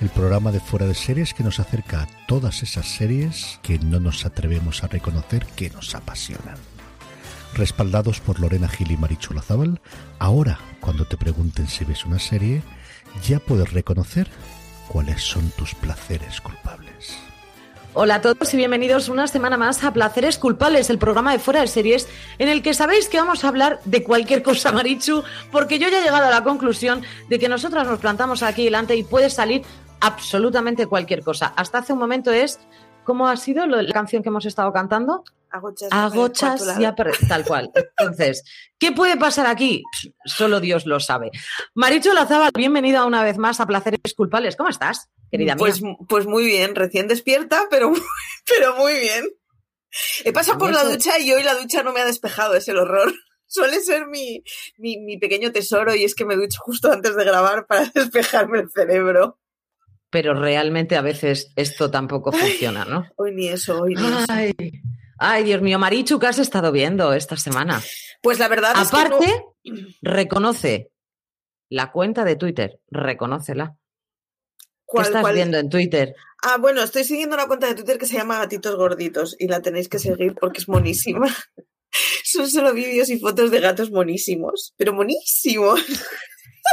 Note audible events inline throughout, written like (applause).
El programa de fuera de series que nos acerca a todas esas series que no nos atrevemos a reconocer que nos apasionan. Respaldados por Lorena Gil y Marichu Lazábal, ahora cuando te pregunten si ves una serie, ya puedes reconocer cuáles son tus placeres culpables. Hola a todos y bienvenidos una semana más a Placeres Culpables, el programa de fuera de series, en el que sabéis que vamos a hablar de cualquier cosa, Marichu, porque yo ya he llegado a la conclusión de que nosotras nos plantamos aquí delante y puede salir absolutamente cualquier cosa. Hasta hace un momento es, ¿cómo ha sido lo- la canción que hemos estado cantando? Agochas, Agochas y tal cual. Entonces, ¿qué puede pasar aquí? Solo Dios lo sabe. Marichu Lazábal, bienvenida una vez más a Placeres Culpables. ¿Cómo estás, querida mía? Pues, pues muy bien, recién despierta, pero, (laughs) pero muy bien. He pasado por la ducha y hoy la ducha no me ha despejado, es el horror. (laughs) Suele ser mi, mi, mi pequeño tesoro y es que me ducho justo antes de grabar para (laughs) despejarme el cerebro. Pero realmente a veces esto tampoco funciona, ¿no? Hoy ni eso, hoy ni eso. Ay, ay, Dios mío, Marichu, ¿qué has estado viendo esta semana? Pues la verdad es que no- Aparte, reconoce la cuenta de Twitter, reconócela. ¿Qué ¿Cuál- estás cuál? viendo en Twitter? Ah, bueno, estoy siguiendo una cuenta de Twitter que se llama Gatitos Gorditos y la tenéis que seguir porque es monísima. (laughs) Son solo vídeos y fotos de gatos monísimos, pero monísimos.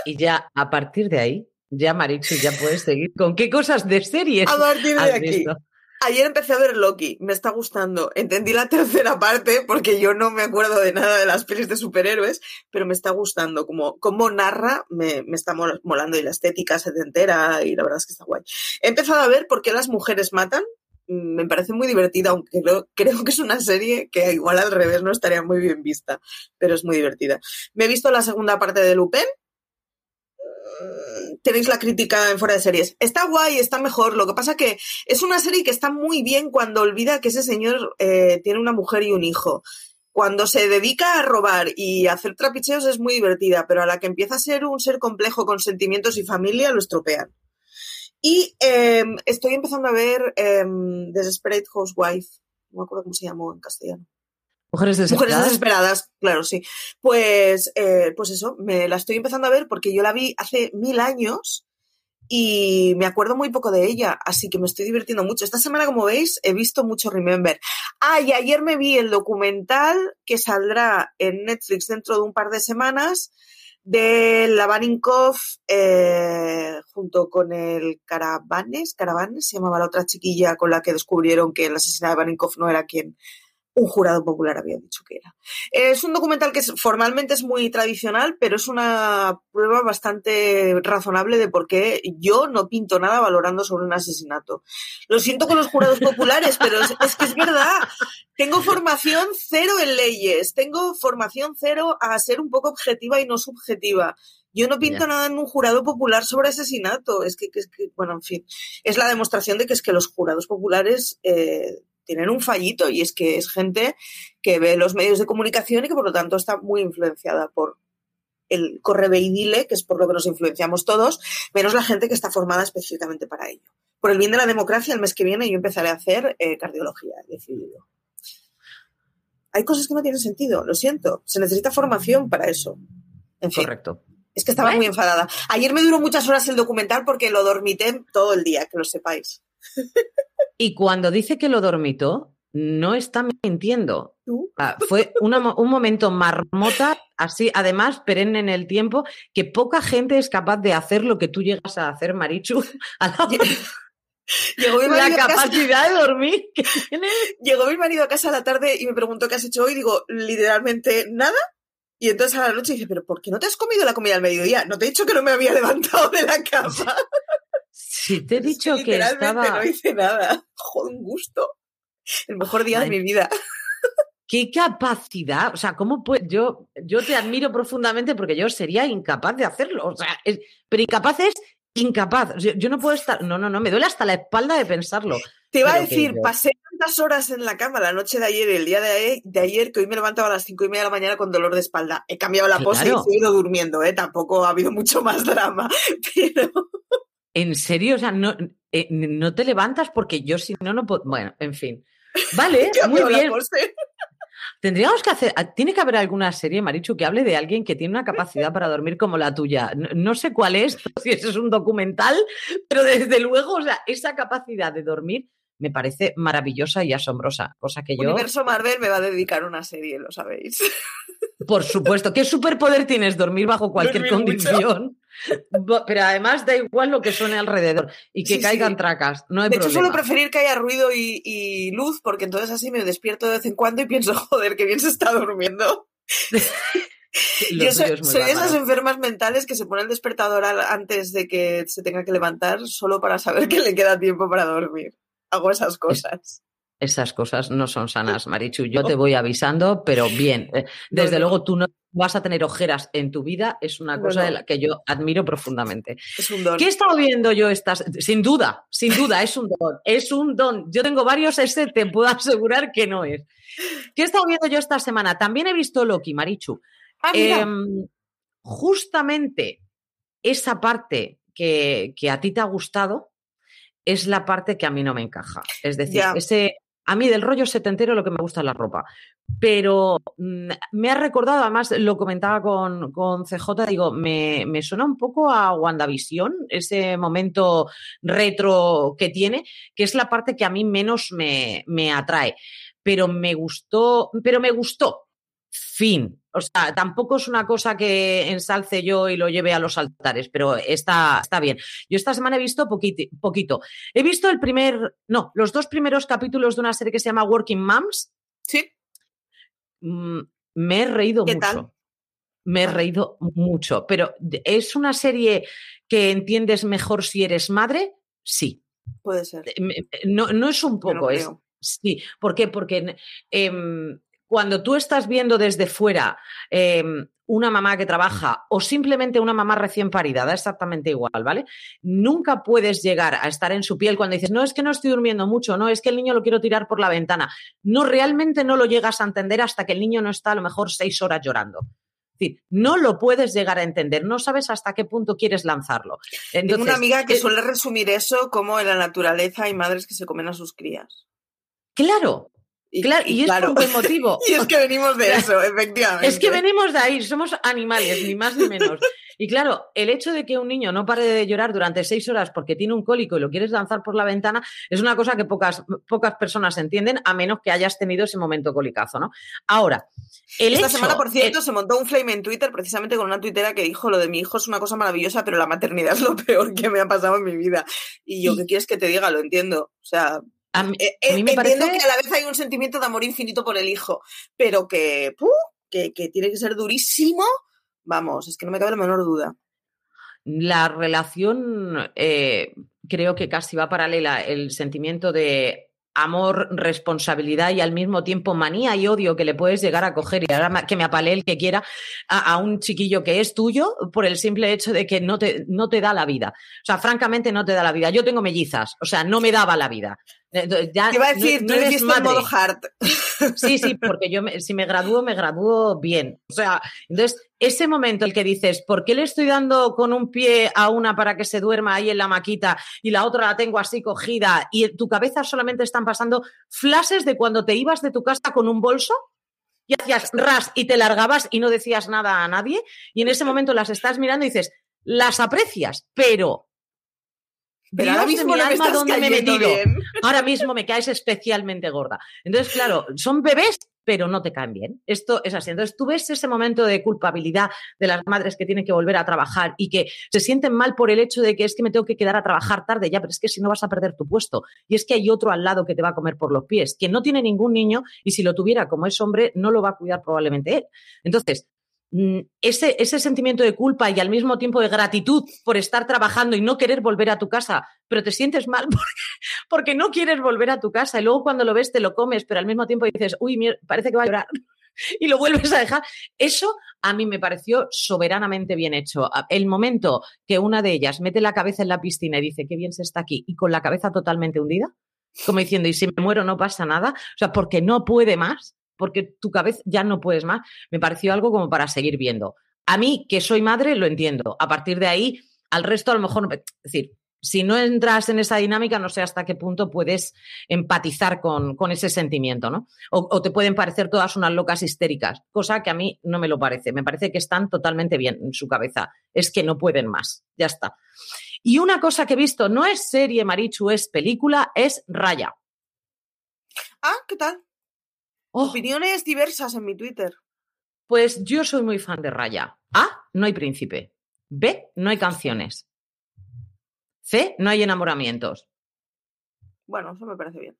Y ya a partir de ahí, ya Marichu, ya puedes seguir con qué cosas de series A partir de aquí. visto. Ayer empecé a ver Loki, me está gustando. Entendí la (laughs) tercera parte porque yo no me acuerdo de nada de las pelis de superhéroes, pero me está gustando. Como, como narra, me, me está mol- molando y la estética se te entera y la verdad es que está guay. He empezado a ver por qué las mujeres matan. Mm, Me parece muy divertida, aunque creo, (laughs) creo que es una serie que igual al revés no estaría muy bien vista, pero es muy divertida. Me he visto la segunda parte de Lupin, tenéis la crítica en fuera de series. Está guay, está mejor. Lo que pasa que es una serie que está muy bien cuando olvida que ese señor eh, tiene una mujer y un hijo. Cuando se dedica a robar y a hacer trapicheos es muy divertida, pero a la que empieza a ser un ser complejo con sentimientos y familia lo estropean. Y eh, estoy empezando a ver eh, Desperate Housewife. No me acuerdo cómo se llamó en castellano. Mujeres Mujeres desesperadas. desesperadas, claro, sí. Pues, eh, pues eso, me la estoy empezando a ver porque yo la vi hace mil años y me acuerdo muy poco de ella, así que me estoy divirtiendo mucho. Esta semana, como veis, he visto mucho Remember. Ah, y ayer me vi el documental que saldrá en Netflix dentro de un par de semanas de Lavaninkov eh, junto con el Caravanes, Caravanes se llamaba la otra chiquilla con la que descubrieron que el asesinato de Lavaninkov no era quien un jurado popular había dicho que era. Es un documental que formalmente es muy tradicional, pero es una prueba bastante razonable de por qué yo no pinto nada valorando sobre un asesinato. Lo siento con los jurados populares, pero es, es que es verdad. Tengo formación cero en leyes, tengo formación cero a ser un poco objetiva y no subjetiva. Yo no pinto nada en un jurado popular sobre asesinato. Es que, que, bueno, en fin, es la demostración de que es que los jurados populares eh, tienen un fallito y es que es gente que ve los medios de comunicación y que por lo tanto está muy influenciada por el correveidile, que es por lo que nos influenciamos todos, menos la gente que está formada específicamente para ello. por el bien de la democracia, el mes que viene yo empezaré a hacer eh, cardiología, he decidido. Hay cosas que no tienen sentido, lo siento. Se necesita formación para eso. En fin. Correcto. Es que estaba muy enfadada. Ayer me duró muchas horas el documental porque lo dormité todo el día, que lo sepáis. Y cuando dice que lo dormitó, no está mintiendo. Ah, fue una un momento marmota, así, además, perenne en el tiempo, que poca gente es capaz de hacer lo que tú llegas a hacer, Marichu. (laughs) A la... (laughs) Llegó mi la marido a casa- capacidad de dormir que tiene. Llegó mi marido a casa a la tarde y me preguntó qué has hecho hoy. Digo, literalmente nada. Y entonces a la noche dice, pero ¿por qué no te has comido la comida al mediodía? No te he dicho que no me había (laughs) levantado de la cama. Si te he dicho que Literalmente estaba. no hice nada. (laughs) Joder, un gusto. El mejor día Ay. de mi vida. ¡Qué capacidad! O sea, ¿cómo puede? Yo, yo te admiro profundamente porque yo sería incapaz de hacerlo. O sea, es- pero incapaz es incapaz. Yo, yo no puedo estar. No, no, no, me duele hasta la espalda de pensarlo. Te iba a que decir, yo- pasé tantas horas en la cama la noche de ayer y el día de ayer, de ayer que hoy me levantaba a las cinco y media de la mañana con dolor de espalda. He cambiado la pose Claro. y he seguido durmiendo, ¿eh? Tampoco ha habido mucho más (laughs) drama. Pero En serio, o sea, no, eh, no te levantas porque yo si no, no puedo. Bueno, en fin. Vale, (laughs) muy bien. (laughs) Tendríamos que hacer. ah, Tiene que haber alguna serie, Marichu, que hable de alguien que tiene una capacidad para dormir como la tuya. No, no sé cuál es, (laughs) si eso es un documental, pero desde luego, o sea, esa capacidad de dormir me parece maravillosa y asombrosa. Cosa que yo, Universo Marvel me va a dedicar una serie, lo sabéis. por supuesto, ¿qué superpoder tienes? Dormir bajo cualquier Dormir condición. Pero además da igual lo que suene alrededor y que Sí, caigan sí. tracas. No hay De hecho, suelo preferir que haya ruido y, y luz, porque entonces así me despierto de vez en cuando y pienso, (laughs) joder, que bien se está durmiendo. (laughs) Yo soy, soy de esas enfermas mentales que se pone el despertador antes de que se tenga que levantar solo para saber (laughs) que le queda tiempo para dormir. Hago esas cosas. Esas cosas no son sanas, Marichu. Yo te voy avisando, pero bien. Eh, Desde luego tú no vas a tener ojeras en tu vida, es una cosa de la que yo admiro profundamente. Es un don. ¿Qué he estado viendo yo estas? Sin duda, sin (laughs) duda, es un don. Es un don. Yo tengo varios, este te puedo asegurar que no es. ¿Qué he estado viendo yo esta semana? También he visto Loki, Marichu. Ah. Em, justamente esa parte que, que a ti te ha gustado es la parte que a mí no me encaja. Es decir, ese, a mí del rollo setentero lo que me gusta es la ropa. Pero mm, me ha recordado, además lo comentaba con, con CJ, digo, me, me suena un poco a WandaVision, ese momento retro que tiene, que es la parte que a mí menos me, me atrae. Pero me gustó, pero me gustó. Fin. O sea, tampoco es una cosa que ensalce yo y lo lleve a los altares, pero está, está bien. Yo esta semana he visto poquiti- poquito. He visto el primer, no, los dos primeros capítulos de una serie que se llama Working Moms. Sí. Mm, me he reído ¿Qué mucho. tal? Me he reído mucho. Pero ¿es una serie que entiendes mejor si eres madre? Sí. Puede ser. Me- No, no es un no poco, es. Sí, ¿por qué? Porque em, cuando tú estás viendo desde fuera em, una mamá que trabaja o simplemente una mamá recién parida, da exactamente igual, ¿vale? Nunca puedes llegar a estar en su piel cuando dices, no, es que no estoy durmiendo mucho, no, es que el niño lo quiero tirar por la ventana. No, realmente no lo llegas a entender hasta que el niño no está a lo mejor seis horas llorando. Es decir, no lo puedes llegar a entender, no sabes hasta qué punto quieres lanzarlo. Tengo una amiga que eh, suele resumir eso como en la naturaleza hay madres que se comen a sus crías. Claro, Y, claro, y, es por buen motivo. (laughs) Y es que venimos de eso, efectivamente. Es que venimos de ahí, somos animales, ni más ni menos. (laughs) Y claro, el hecho de que un niño no pare de llorar durante seis horas porque tiene un cólico y lo quieres lanzar por la ventana es una cosa que pocas, pocas personas entienden, a menos que hayas tenido ese momento colicazo, ¿no? Ahora, el Esta hecho- semana, por cierto, el- se montó un flame en Twitter precisamente con una tuitera que dijo lo de mi hijo es una cosa maravillosa, pero la maternidad es lo peor que me ha pasado en mi vida. Y yo, ¿qué quieres que te diga? Lo entiendo. O sea, a mí- eh, a mí eh, me entiendo parece- que a la vez hay un sentimiento de amor infinito por el hijo, pero que, ¡puh! que, que tiene que ser durísimo. Vamos, es que no me cabe la menor duda. la relación eh, creo que casi va paralela el sentimiento de amor, responsabilidad y al mismo tiempo manía y odio que le puedes llegar a coger y ahora que me apale el que quiera a, a un chiquillo que es tuyo por el simple hecho de que no te, no te da la vida. O sea, francamente no te da la vida. Yo tengo mellizas, o sea, no me daba la vida. Ya, Te iba a decir, no, tú no eres modo hard. Sí, sí, porque yo me- si me gradúo, me gradúo bien. O sea, entonces, ese momento el que dices, ¿por qué le estoy dando con un pie a una para que se duerma ahí en la maquita y la otra la tengo así cogida y en tu cabeza solamente están pasando flashes de cuando te ibas de tu casa con un bolso y hacías ras y te largabas y no decías nada a nadie y en ese momento las estás mirando y dices, las aprecias, pero... Pero ahora de mismo mi no me alma, estás ¿dónde me he metido? bien. ahora mismo me caes especialmente gorda. Entonces, claro, son bebés, pero no te caen bien. Esto es así. Entonces, tú ves ese momento de culpabilidad de las madres que tienen que volver a trabajar y que se sienten mal por el hecho de que es que me tengo que quedar a trabajar tarde, ya, pero es que si no vas a perder tu puesto. Y es que hay otro al lado que te va a comer por los pies, que no tiene ningún niño y si lo tuviera como es hombre, no lo va a cuidar probablemente él. Entonces, ese, ese sentimiento de culpa y al mismo tiempo de gratitud por estar trabajando y no querer volver a tu casa, pero te sientes mal (laughs) porque, no quieres volver a tu casa y luego cuando lo ves te lo comes, pero al mismo tiempo dices, uy, parece que va a llorar (laughs) y lo vuelves a dejar. Eso a mí me pareció soberanamente bien hecho. El momento que una de ellas mete la cabeza en la piscina y dice, qué bien se está aquí, y con la cabeza totalmente hundida, como diciendo, y si me muero no pasa nada, o sea, porque no puede más, porque tu cabeza ya no puedes más, me pareció algo como para seguir viendo. A mí, que soy madre, lo entiendo. A partir de ahí, al resto a lo mejor, es decir, si no entras en esa dinámica, no sé hasta qué punto puedes empatizar con, con ese sentimiento, ¿no? O, o te pueden parecer todas unas locas histéricas, cosa que a mí no me lo parece. Me parece que están totalmente bien en su cabeza. Es que no pueden más. Ya está. Y una cosa que he visto, no es serie, Marichu, es película, es Raya. Ah, ¿qué tal? Oh, Opiniones diversas en mi Twitter. pues yo soy muy fan de Raya. A, no hay príncipe. B, no hay canciones. C, no hay enamoramientos. Bueno, eso me parece bien.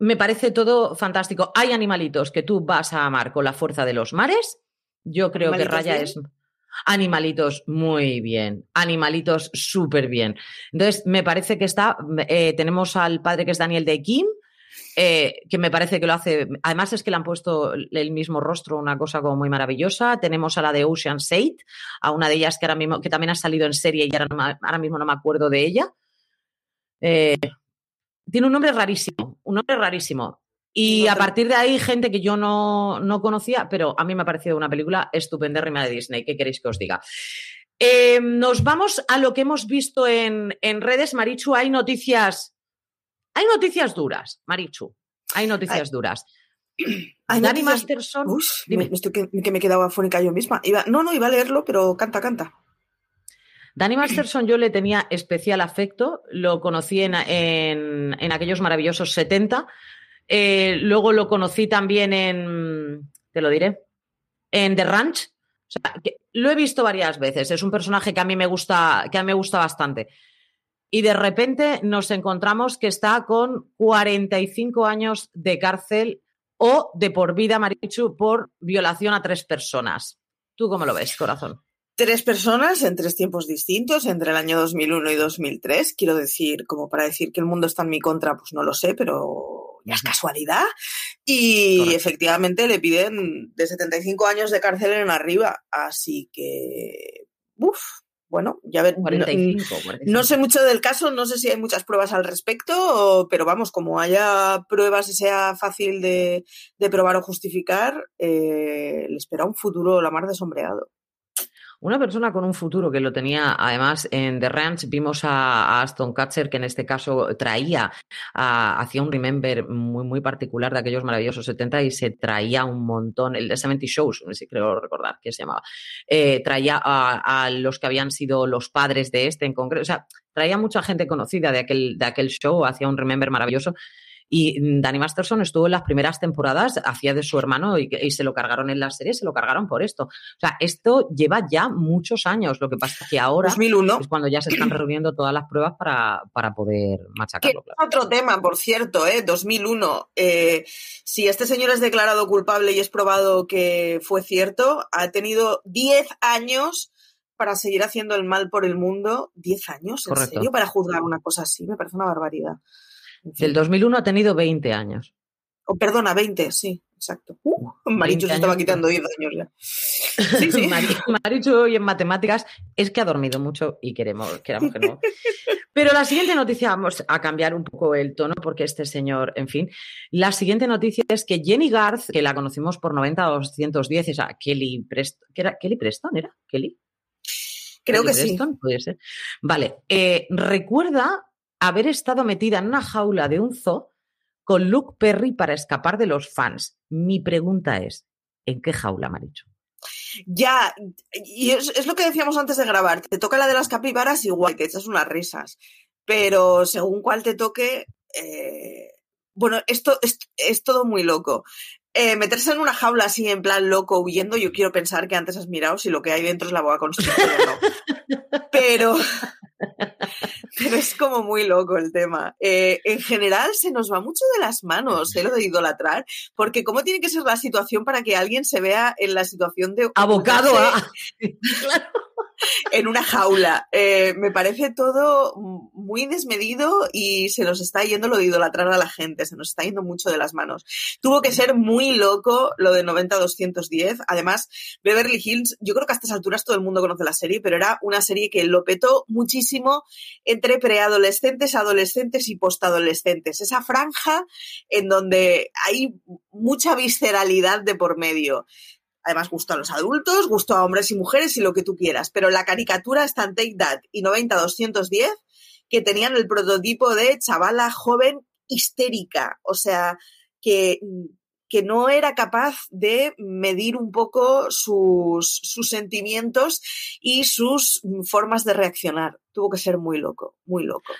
Me parece todo fantástico. Hay animalitos que tú vas a amar con la fuerza de los mares. Yo creo que ¿Animalitos Raya bien? es. Animalitos muy bien, animalitos súper bien. Entonces, me parece que está. eh, tenemos al padre que es Daniel de Kim, eh, que me parece que lo hace. Además, es que le han puesto el mismo rostro, una cosa como muy maravillosa. Tenemos a la de Ocean 8, a una de ellas que ahora mismo, que también ha salido en serie y ahora, no ahora mismo no me acuerdo de ella. Eh, tiene un nombre rarísimo, un nombre rarísimo. Y a partir de ahí, gente que yo no, no conocía, pero a mí me ha parecido una película estupendérrima de Disney. ¿Qué queréis que os diga? Eh, nos vamos a lo que hemos visto en, en redes. Marichu, hay noticias. Hay noticias duras, Marichu. Hay noticias duras. (clears throat) Hay Dani noticias- Masterson. Uy, dime. me, estoy que, que me he quedado afónica yo misma. Iba- no, no, iba a leerlo, pero canta, canta. Dani Masterson yo le tenía especial afecto, lo conocí en, en- en aquellos maravillosos 70, eh, luego lo conocí también en, te lo diré, en The Ranch. O sea, que lo he visto varias veces, es un personaje que a mí me gusta, que a mí me gusta bastante. Y de repente nos encontramos que está con 45 años de cárcel o de por vida, Marichu, por violación a tres personas. ¿Tú cómo lo ves, corazón? Tres personas en tres tiempos distintos, entre el año 2001 y 2003. Quiero decir, como para decir que el mundo está en mi contra, pues no lo sé, pero ya es casualidad. Y Correcto. efectivamente le piden de 75 años de cárcel en arriba. Así que, uff, bueno, ya ver. no- 45, 45. No sé mucho del caso, no sé si hay muchas pruebas al respecto, pero vamos, como haya pruebas y sea fácil de, de probar o justificar, eh, le espera un futuro la mar de sombreado. Una persona con un futuro que lo tenía, además, en The Ranch vimos a, Aston Catcher, que en este caso traía, hacía un remember muy, muy particular de aquellos maravillosos 70 y se traía un montón, el de 70 Shows, si creo recordar que se llamaba, eh, traía a, a los que habían sido los padres de este en concreto, o sea, traía mucha gente conocida de aquel, de aquel show, hacía un remember maravilloso. Y Danny Masterson estuvo en las primeras temporadas, hacía de su hermano y, y se lo cargaron en la serie, se lo cargaron por esto. O sea, esto lleva ya muchos años. Lo que pasa es que ahora 2001. es cuando ya se están reuniendo todas las pruebas para, para poder machacarlo. es claro. otro tema, por cierto, ¿eh? 2001. Eh, si este señor es declarado culpable y es probado que fue cierto, ha tenido 10 años para seguir haciendo el mal por el mundo. ¿10 años? ¿En Correcto. serio? Para juzgar una cosa así, me parece una barbaridad. Del 2001 ha tenido 20 años. O perdona, 20, sí, exacto. Uh, Marichu se estaba quitando 10 años ya. (laughs) Sí, sí. Marichu hoy en matemáticas es que ha dormido mucho y queremos, queramos que no. (laughs) Pero la siguiente noticia, vamos a cambiar un poco el tono porque este señor, en fin, la siguiente noticia es que Jenny Garth, que la conocimos por 90-210, o sea, Kelly Preston, era? ¿Kelly Preston era? ¿Kelly? Creo que sí. Puede ser. Vale, eh, recuerda haber estado metida en una jaula de un zoo con Luke Perry para escapar de los fans. Mi pregunta es, ¿en qué jaula, Maricho? Ya, y es, lo que decíamos antes de grabar, te toca la de las capibaras igual, te echas unas risas, pero según cuál te toque, eh, bueno, esto es, todo muy loco. Eh, meterse en una jaula así en plan loco huyendo, yo quiero pensar que antes has mirado si lo que hay dentro es la boa constrictora o no. Pero, (laughs) pero es como muy loco el tema. Eh, en general se nos va mucho de las manos lo de idolatrar, porque ¿cómo tiene que ser la situación para que alguien se vea en la situación de... Abocado a... (laughs) (laughs) en una jaula. Eh, me parece todo muy desmedido y se nos está yendo lo de idolatrar a la gente, se nos está yendo mucho de las manos. Tuvo que ser muy loco lo de 90-210. Además, Beverly Hills, yo creo que a estas alturas todo el mundo conoce la serie, pero era una serie que lo petó muchísimo entre preadolescentes, adolescentes y postadolescentes. Esa franja en donde hay mucha visceralidad de por medio. Además, gustó a los adultos, gustó a hombres y mujeres y lo que tú quieras. Pero la caricatura está en Take That y 90-210, que tenían el prototipo de chavala joven histérica. O sea, que, que no era capaz de medir un poco sus, sus sentimientos y sus formas de reaccionar. Tuvo que ser muy loco, muy loco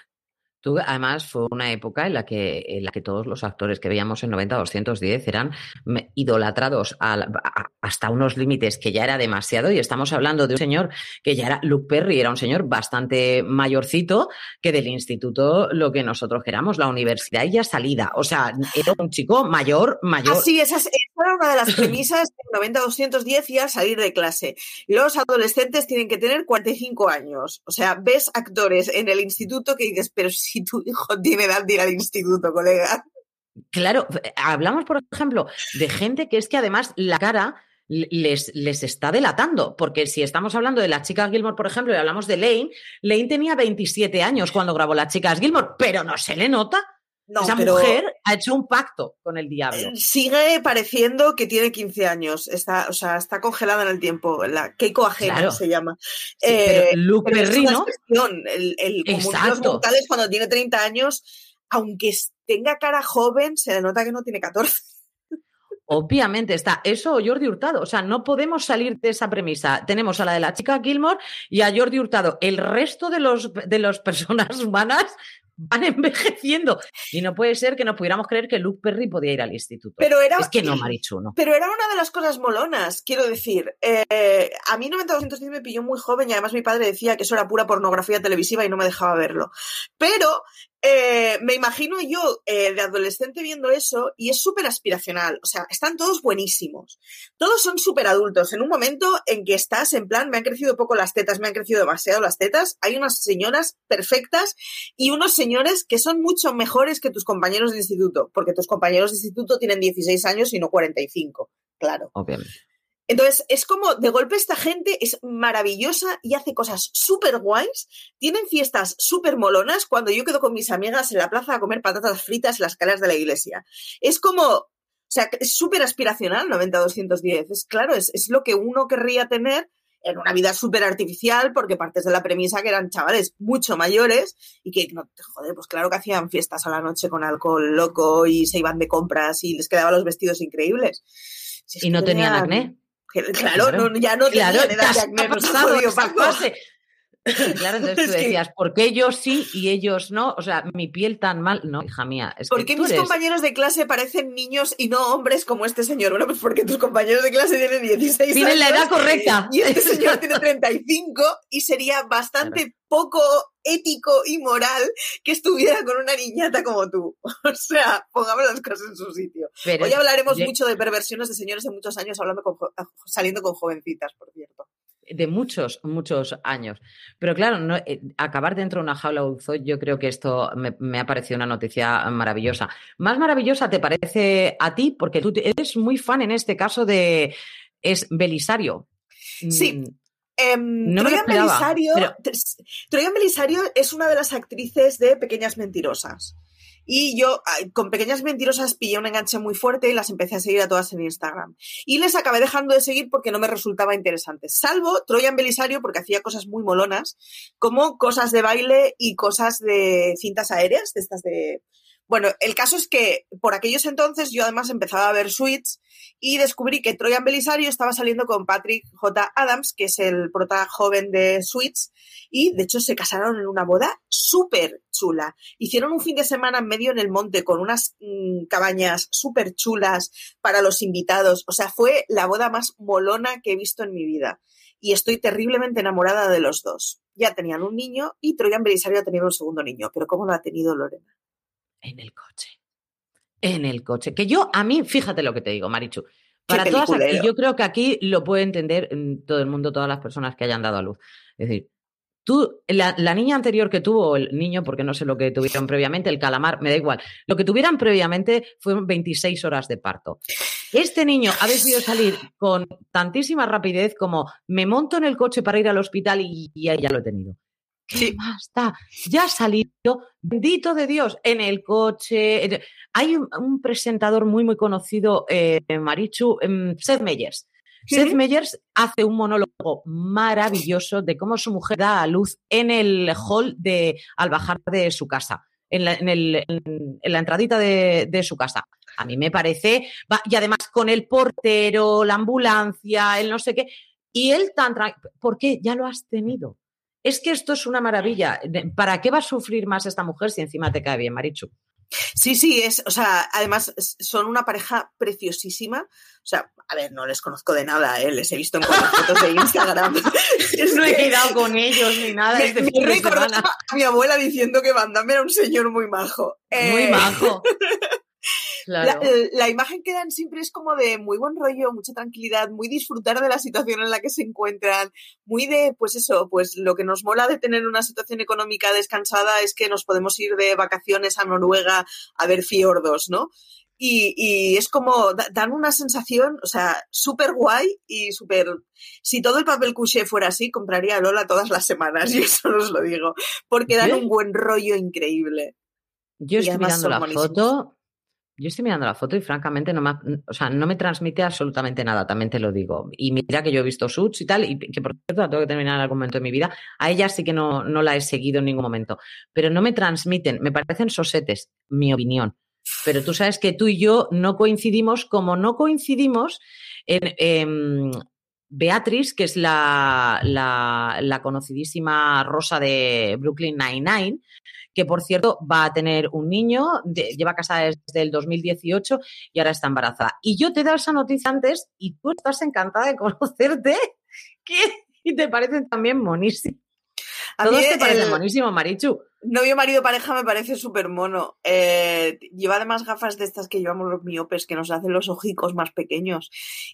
además, fue una época en la que, en la que todos los actores que veíamos en 90-210 eran idolatrados hasta unos límites que ya era demasiado. Y estamos hablando de un señor que ya era Luke Perry, era un señor bastante mayorcito, que del instituto lo que nosotros queramos, la universidad ya salida. O sea, era un chico mayor, mayor. Así, esa, esa era una de las premisas de 90-210 y al salir de clase. Los adolescentes tienen que tener 45 años. O sea, ves actores en el instituto que dices, pero si si tu hijo (laughs) tiene edad de ir al instituto, colega. Claro, hablamos, por ejemplo, de gente que es que además la cara les, les, está delatando, porque si estamos hablando de la chica Gilmore, por ejemplo, y hablamos de Lane, Lane tenía 27 años cuando grabó las chicas Gilmore, pero no se le nota. Esa mujer ha hecho un pacto con el diablo. Eh, sigue pareciendo que tiene 15 años. Está, o sea, está congelada en el tiempo. La Keiko ajena se llama. Eh, Luke Perrino. El, el los mortales cuando tiene 30 años, aunque tenga cara joven, se le nota que no tiene 14. Obviamente está eso o Jordi Hurtado. O sea, no podemos salir de esa premisa. Tenemos a la de la chica Gilmore y a Jordi Hurtado. El resto de los de las (laughs) personas humanas van (laughs) envejeciendo. Y no puede ser que no pudiéramos creer que Luke Perry podía ir al instituto. Pero era, es que no, Marichu, no. Pero era una de las cosas molonas, quiero decir. Eh, a mí 9210 me pilló muy joven y además mi padre decía que eso era pura pornografía televisiva y no me dejaba verlo. Pero eh, me imagino yo eh, de adolescente viendo eso y es súper aspiracional. O sea, están todos buenísimos. Todos son súper adultos. En un momento en que estás en plan, me han crecido poco las tetas, me han crecido demasiado las tetas. Hay unas señoras perfectas y unos señores que son mucho mejores que tus compañeros de instituto, porque tus compañeros de instituto tienen 16 años y no 45. Claro. Obviamente. Entonces, es como, de golpe esta gente es maravillosa y hace cosas súper guays, tienen fiestas súper molonas cuando yo quedo con mis amigas en la plaza a comer patatas fritas en las escaleras de la iglesia. Es como, o sea, es súper aspiracional 90-210. Es claro, es, es, lo que uno querría tener en una vida súper artificial porque partes de la premisa que eran chavales mucho mayores y que, no, joder, pues claro que hacían fiestas a la noche con alcohol loco y se iban de compras y les quedaban los vestidos increíbles. y no tenían acné. Claro, No, ya no claro, tenían edad de Claro, entonces (laughs) tú decías, ¿por qué yo sí y ellos no? O sea, mi piel tan mal. No, hija mía. Es ¿Por qué mis compañeros de clase parecen niños y no hombres como este señor? Bueno, pues porque tus compañeros de clase tienen 16 años. Tienen la edad correcta. Y este señor (laughs) tiene 35 y sería bastante poco ético y moral que estuviera con una niñata como tú. (laughs) O sea, pongamos las cosas en su sitio. Hoy hablaremos mucho de perversiones de señores de muchos años hablando con, saliendo con jovencitas, por cierto. de muchos, muchos años. Pero claro, no, eh, acabar dentro de una jaula de yo creo que esto me, ha parecido una noticia maravillosa. Más maravillosa te parece a ti, porque tú eres muy fan en este caso de es Belisario. Sí. Em, Troyan, Belisario, Troyan Belisario es una de las actrices de Pequeñas Mentirosas. Y yo con pequeñas mentirosas pillé un enganche muy fuerte y las empecé a seguir a todas en Instagram. Y les acabé dejando de seguir porque no me resultaba interesante. Salvo Troyan Belisario porque hacía cosas muy molonas, como cosas de baile y cosas de cintas aéreas, de estas de bueno, el caso es que por aquellos entonces yo además empezaba a ver Suits y descubrí que Troyan Belisario estaba saliendo con Patrick J. Adams, que es el prota joven de Suits, y de hecho se casaron en una boda súper chula. Hicieron un fin de semana en medio en el monte con unas mm, cabañas súper chulas para los invitados. O sea, fue la boda más molona que he visto en mi vida. Y estoy terriblemente enamorada de los dos. Ya tenían un niño y Troyan Belisario ha tenido un segundo niño. Pero ¿cómo lo ha tenido Lorena? En el coche. En el coche. Que yo, a mí, fíjate lo que te digo, Marichu. Para todas, y yo creo que aquí lo puede entender todo el mundo, todas las personas que hayan dado a luz. Es decir, tú, la, niña anterior que tuvo, el niño, porque no sé lo que tuvieron previamente, el calamar, me da igual. Lo que tuvieran previamente fueron 26 horas de parto. Este niño ha decidido salir con tantísima rapidez como me monto en el coche para ir al hospital y, ya lo he tenido. ¿Qué basta? Ya ha salido, bendito de Dios, en el coche. Hay un, presentador muy, muy conocido, eh, Marichu, em, Seth Meyers. Seth Meyers hace un monólogo maravilloso de cómo su mujer da a luz en el hall de, al bajar de su casa, en la, en la entradita de, de, su casa. A mí me parece, y además con el portero, la ambulancia, el no sé qué, y él tan ¿por qué? Ya lo has tenido. Es que esto es una maravilla. ¿Para qué va a sufrir más esta mujer si encima te cae bien, Marichu? Sí, sí, es, o sea, además son una pareja preciosísima. O sea, a ver, no les conozco de nada, ¿eh? les he visto en cuatro fotos de Instagram. (laughs) no he quedado con ellos ni nada. Me, este a mi abuela diciendo que Van era un señor muy majo. Muy eh, (laughs) majo. La, imagen que dan siempre es como de muy buen rollo, mucha tranquilidad, muy disfrutar de la situación en la que se encuentran, muy de, pues eso, pues lo que nos mola de tener una situación económica descansada es que nos podemos ir de vacaciones a Noruega a ver fiordos, ¿no? Y, es como, dan una sensación, o sea, súper guay y súper... Si todo el papel couché fuera así, compraría a Lola todas las semanas, (laughs) y eso os lo digo, porque dan un buen rollo increíble. Yo estoy mirando la foto yo estoy mirando la foto y francamente no me, o sea, no me transmite absolutamente nada, también te lo digo. Y mira que yo he visto Suits y tal, y que por cierto tengo que terminar en algún momento de mi vida. A ella sí que no, no la he seguido en ningún momento. Pero no me transmiten, me parecen sosetes, mi opinión. Pero tú sabes que tú y yo no coincidimos como no coincidimos en, em, Beatriz, que es la, la, conocidísima Rosa de Brooklyn Nine-Nine, que por cierto va a tener un niño, lleva casada desde el 2018 y ahora está embarazada. Y yo te he dado esa noticia antes y tú estás encantada de (laughs) conocerte ¿Qué? y te parecen también monísimos. A Todos te parecen monísimo, Marichu. Novio, marido, pareja me parece súper mono. Eh, lleva además gafas de estas que llevamos los miopes, que nos hacen los ojicos más pequeños.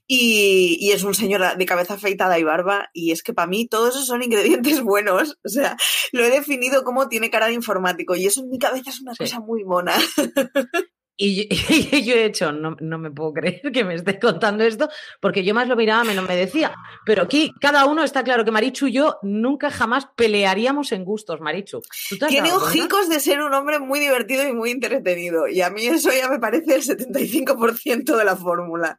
Y, es un señor de cabeza afeitada y barba. Y es que para mí todos esos son ingredientes (laughs) buenos. O sea, lo he definido como tiene cara de informático. Y eso en mi cabeza es una cosa muy mona. (laughs) (laughs) Y, yo he hecho, no, no, me puedo creer que me esté contando esto, porque yo más lo miraba, menos me decía. Pero aquí cada uno está claro que Marichu y yo nunca jamás pelearíamos en gustos, Marichu. Tiene ojicos de ser un hombre muy divertido y muy entretenido. Y a mí eso ya me parece el 75% de la fórmula.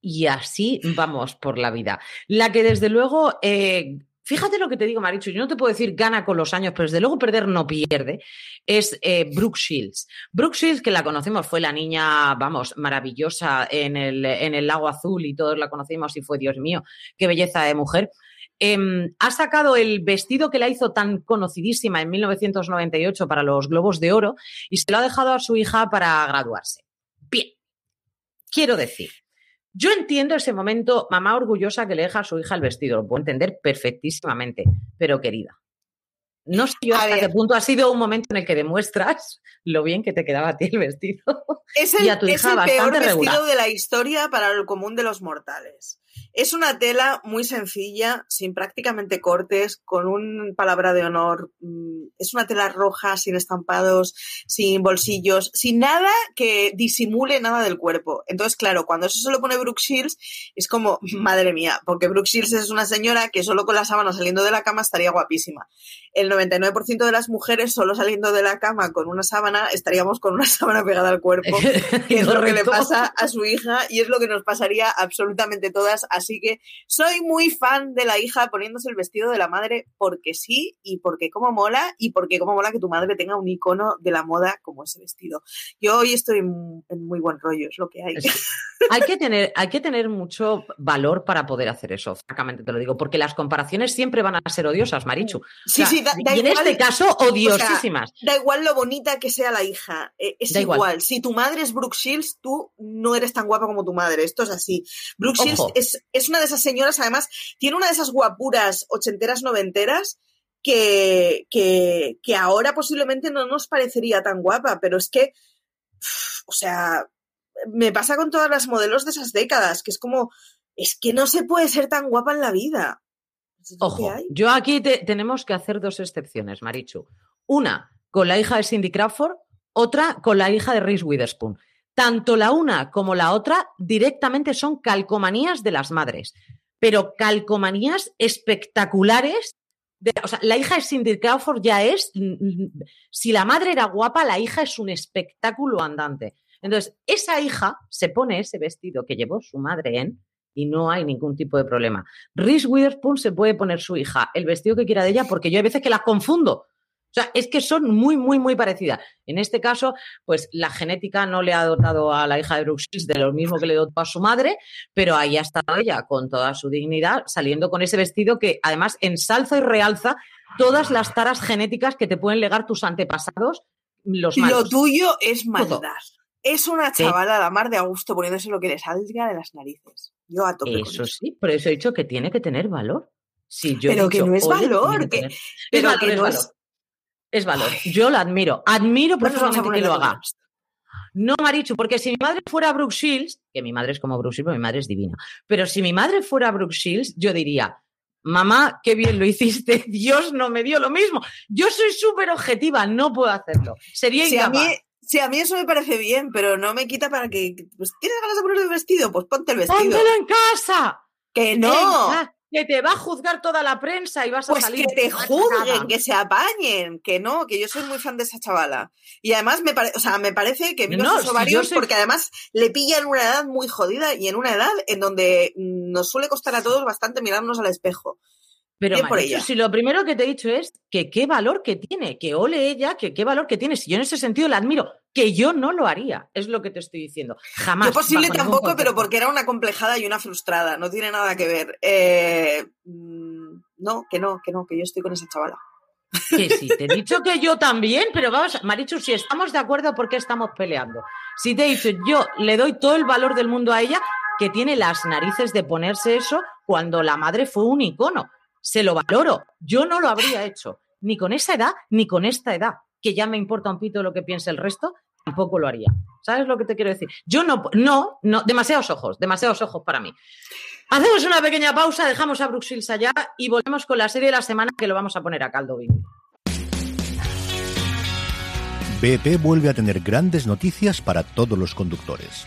Y así vamos por la vida. La que desde luego eh, Fíjate lo que te digo, Marichu, yo no te puedo decir gana con los años, pero desde luego perder no pierde, es eh, Brooke Shields. Brooke Shields, que la conocemos, fue la niña, vamos, maravillosa en el, en el lago azul y todos la conocimos y fue, Dios mío, qué belleza de mujer. Em, ha sacado el vestido que la hizo tan conocidísima en 1998 para los Globos de Oro y se lo ha dejado a su hija para graduarse. Bien, quiero decir, yo entiendo ese momento, mamá orgullosa que le deja a su hija el vestido, lo puedo entender perfectísimamente, pero querida, no sé yo hasta qué punto ha sido un momento en el que demuestras lo bien que te quedaba a ti el vestido. Es el, y a tu hija es el peor vestido de la historia para el común de los mortales. Es una tela muy sencilla, sin prácticamente cortes, con un palabra de honor. Mm, es una tela roja, sin estampados, sin bolsillos, sin nada que disimule nada del cuerpo. Entonces, claro, cuando eso se lo pone Brooke Shields, es como, (laughs) madre mía, porque Brooke Shields es una señora que solo con la sábana saliendo de la cama estaría guapísima. El 99% de las mujeres solo saliendo de la cama con una sábana estaríamos con una (laughs) sábana pegada al cuerpo, (laughs) que es lo que le pasa a su hija y es lo que nos pasaría absolutamente todas. Así que soy muy fan de la hija poniéndose el vestido de la madre porque sí y porque como mola y porque como mola que tu madre tenga un icono de la moda como ese vestido. Yo hoy estoy en muy buen rollo, es lo que hay. hay, que tener, hay que tener mucho valor para poder hacer eso, francamente te lo digo, porque las comparaciones siempre van a ser odiosas, Marichu. Sí, sí, da, y en este caso, odiosísimas. da igual lo bonita que sea la hija, eh, es igual. Si tu madre es Brooke Shields, tú no eres tan guapa como tu madre, esto es así. Brooke Shields es, es una de esas señoras, además, tiene una de esas guapuras ochenteras, noventeras, que, que, que, ahora posiblemente no nos parecería tan guapa, pero es que, o sea, me pasa con todas las modelos de esas décadas, que es como, es que no se puede ser tan guapa en la vida. Ojo, yo aquí tenemos que hacer dos excepciones, Marichu. Una con la hija de Cindy Crawford, otra con la hija de Reese Witherspoon. Tanto la una como la otra directamente son calcomanías de las madres, pero calcomanías espectaculares. o sea, la hija de Cindy Crawford ya es, si la madre era guapa, la hija es un espectáculo andante. Entonces, esa hija se pone ese vestido que llevó su madre en y no hay ningún tipo de problema. Reese Witherspoon se puede poner su hija el vestido que quiera de ella porque yo hay veces que las confundo. O sea, es que son muy, muy, muy parecidas. En este caso, pues la genética no le ha dotado a la hija de Brooke de lo mismo que le dotó a su madre, pero ahí ha estado ella con toda su dignidad, saliendo con ese vestido que además ensalza y realza todas las taras genéticas que te pueden legar tus antepasados, los malos. Lo tuyo es maldad. Es una chavala la mar de Augusto poniéndose lo que le salga de las narices. Yo a tope Eso sí, por eso he dicho que tiene que tener valor. yo pero que no es valor. Que, pero que no es... Es valor. Yo lo admiro. Admiro profundamente que lo haga. No, Marichu, porque si mi madre fuera Brooke Shields, que mi madre es como Brooke Shields, mi madre es divina, pero si mi madre fuera Brooke Shields, yo diría, mamá, qué bien lo (laughs) hiciste, Dios no me dio lo mismo. Yo soy súper objetiva, no puedo hacerlo. Sería incapaz. Sí, a mí eso me parece bien, pero no me quita para que. Pues, ¿Tienes ganas de poner el vestido? Pues ponte el vestido. ¡Póntelo en casa! ¡Que no! Que te va a juzgar toda la prensa y vas a pues salir. Que te juzguen, que se apañen, que no, que yo soy muy fan de esa chavala. Y además me, o sea, me parece que vino no, sus ovarios porque además le pilla en una edad muy jodida y en una edad en donde nos suele costar a todos bastante mirarnos al espejo. Pero si lo primero que te he dicho es que qué valor que tiene, que ole ella, que qué valor que tiene. Si yo en ese sentido la admiro, que yo no lo haría, es lo que te estoy diciendo. Jamás. Yo posible tampoco, pero porque era una complejada y una frustrada, no tiene nada que ver. Eh, mm, no, que no, que no, que yo estoy con esa chavala. Que sí, te he (laughs) dicho que yo también, pero vamos, Marichu, si estamos de acuerdo, ¿por qué estamos peleando? Si te he dicho, yo le doy todo el valor del mundo a ella, que tiene las narices de ponerse eso cuando la madre fue un icono se lo valoro. Yo no lo habría hecho, ni con esa edad, ni con esta edad, que ya me importa un pito lo que piense el resto, tampoco lo haría. ¿Sabes lo que te quiero decir? Yo no, no, no, demasiados ojos, demasiados ojos para mí. Hacemos una pequeña pausa, dejamos a Bruxelles allá y volvemos con la serie de la semana que lo vamos a poner a caldo BP vuelve a tener grandes noticias para todos los conductores.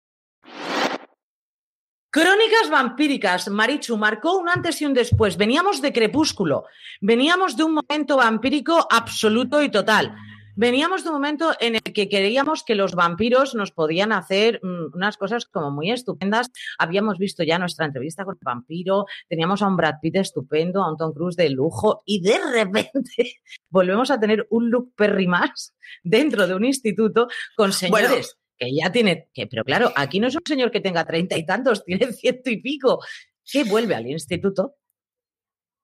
Crónicas vampíricas, Marichu, marcó un antes y un después. Veníamos de Crepúsculo, veníamos de un momento vampírico absoluto y total. Veníamos de un momento en el que creíamos que los vampiros nos podían hacer mm, unas cosas como muy estupendas. Habíamos visto ya nuestra entrevista con el vampiro, teníamos a un Brad Pitt estupendo, a un Tom Cruise de lujo y de repente (laughs) volvemos a tener un look Perry más dentro de un instituto con señores que ya tiene, que, pero claro, aquí no es un señor que tenga treinta y tantos, (laughs) tiene ciento y pico, que vuelve al instituto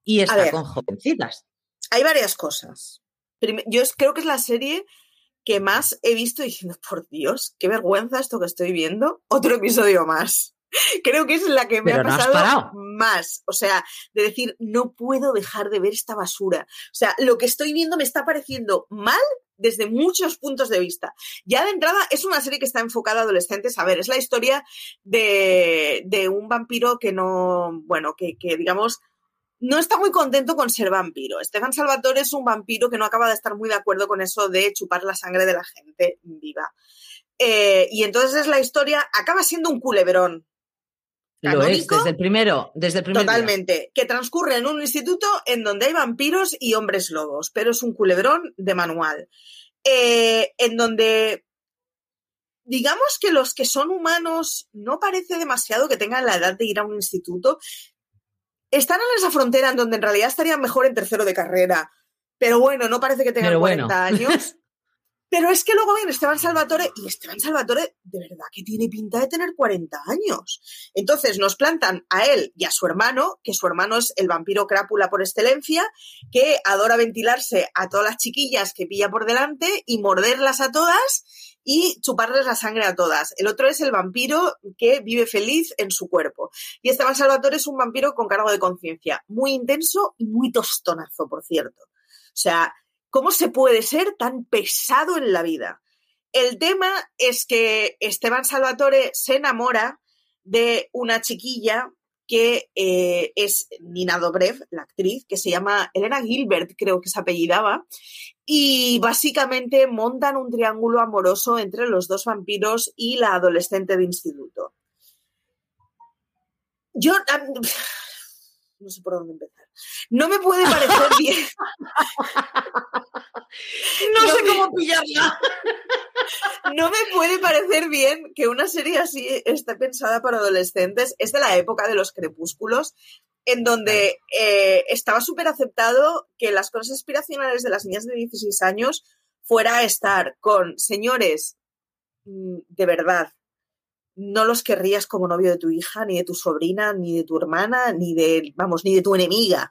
y está con jovencitas. Hay varias cosas. yo creo que es la serie que más he visto diciendo, por Dios, qué vergüenza esto que estoy viendo. (laughs) Otro episodio más. (laughs) Creo que es la que me ha pasado más. O sea, de decir, no puedo dejar de ver esta basura. O sea, lo que estoy viendo me está pareciendo mal desde muchos puntos de vista. Ya de entrada es una serie que está enfocada a adolescentes. A ver, es la historia de, de un vampiro que no, bueno, que, que, digamos, no está muy contento con ser vampiro. Estefan Salvatore es un vampiro que no acaba de estar muy de acuerdo con eso de chupar la sangre de la gente viva. Eh, y entonces es la historia, acaba siendo un culebrón. Lo es, desde el primero, desde el primer Totalmente. Que transcurre en un instituto en donde hay vampiros y hombres lobos, pero es un culebrón de manual. Eh, en donde digamos que los que son humanos no parece demasiado que tengan la edad de ir a un instituto. Están en esa frontera en donde en realidad estarían mejor en tercero de carrera. Pero bueno, no parece que tengan 40 años. (laughs) Pero es que luego viene Esteban Salvatore y Esteban Salvatore de verdad que tiene pinta de tener 40 años. Entonces nos plantan a él y a su hermano, que su hermano es el vampiro crápula por excelencia, que adora ventilarse a todas las chiquillas que pilla por delante y morderlas a todas y chuparles la sangre a todas. El otro es el vampiro que vive feliz en su cuerpo. Y Esteban Salvatore es un vampiro con cargo de conciencia, muy intenso y muy tostonazo, por cierto. O sea, ¿Cómo se puede ser tan pesado en la vida? El tema es que Esteban Salvatore se enamora de una chiquilla que eh, es Nina Dobrev, la actriz, que se llama Elena Gilbert, creo que se apellidaba, y básicamente montan un triángulo amoroso entre los dos vampiros y la adolescente de instituto. Yo (sighs) no sé por dónde empezar. No me puede parecer (laughs) bien. no, sé cómo pillarla. no me puede parecer bien que una serie así esté pensada para adolescentes. Es de la época de los crepúsculos, en donde eh, estaba súper aceptado que las cosas aspiracionales de las niñas de 16 años fuera estar con señores mm, de verdad no los querrías como novio de tu hija, ni de tu sobrina, ni de tu hermana, ni de, vamos, ni de tu enemiga.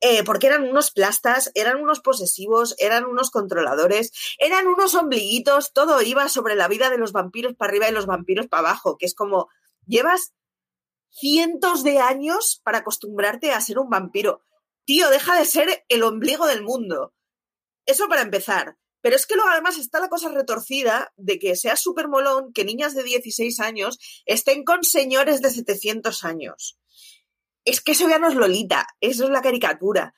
Eh, porque eran unos plastas, eran unos posesivos, eran unos controladores, eran unos ombliguitos, todo iba sobre la vida de los vampiros para arriba y los vampiros para abajo, que es como, llevas cientos de años para acostumbrarte a ser un vampiro. Tío, deja de ser el ombligo del mundo. Eso para empezar. Pero es que luego además está la cosa retorcida de que sea súper molón que niñas de 16 años estén con señores de 700 años. Es que eso ya no es Lolita, eso es la caricatura.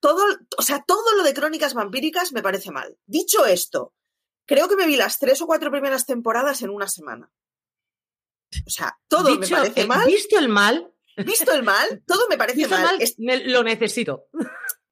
Todo, o sea, todo lo de crónicas vampíricas me parece mal. Dicho esto, creo que me vi las tres o cuatro primeras temporadas en una semana. O sea, todo me parece eh, mal. ¿Visto el mal? ¿Visto el mal? Todo me parece mal. lo necesito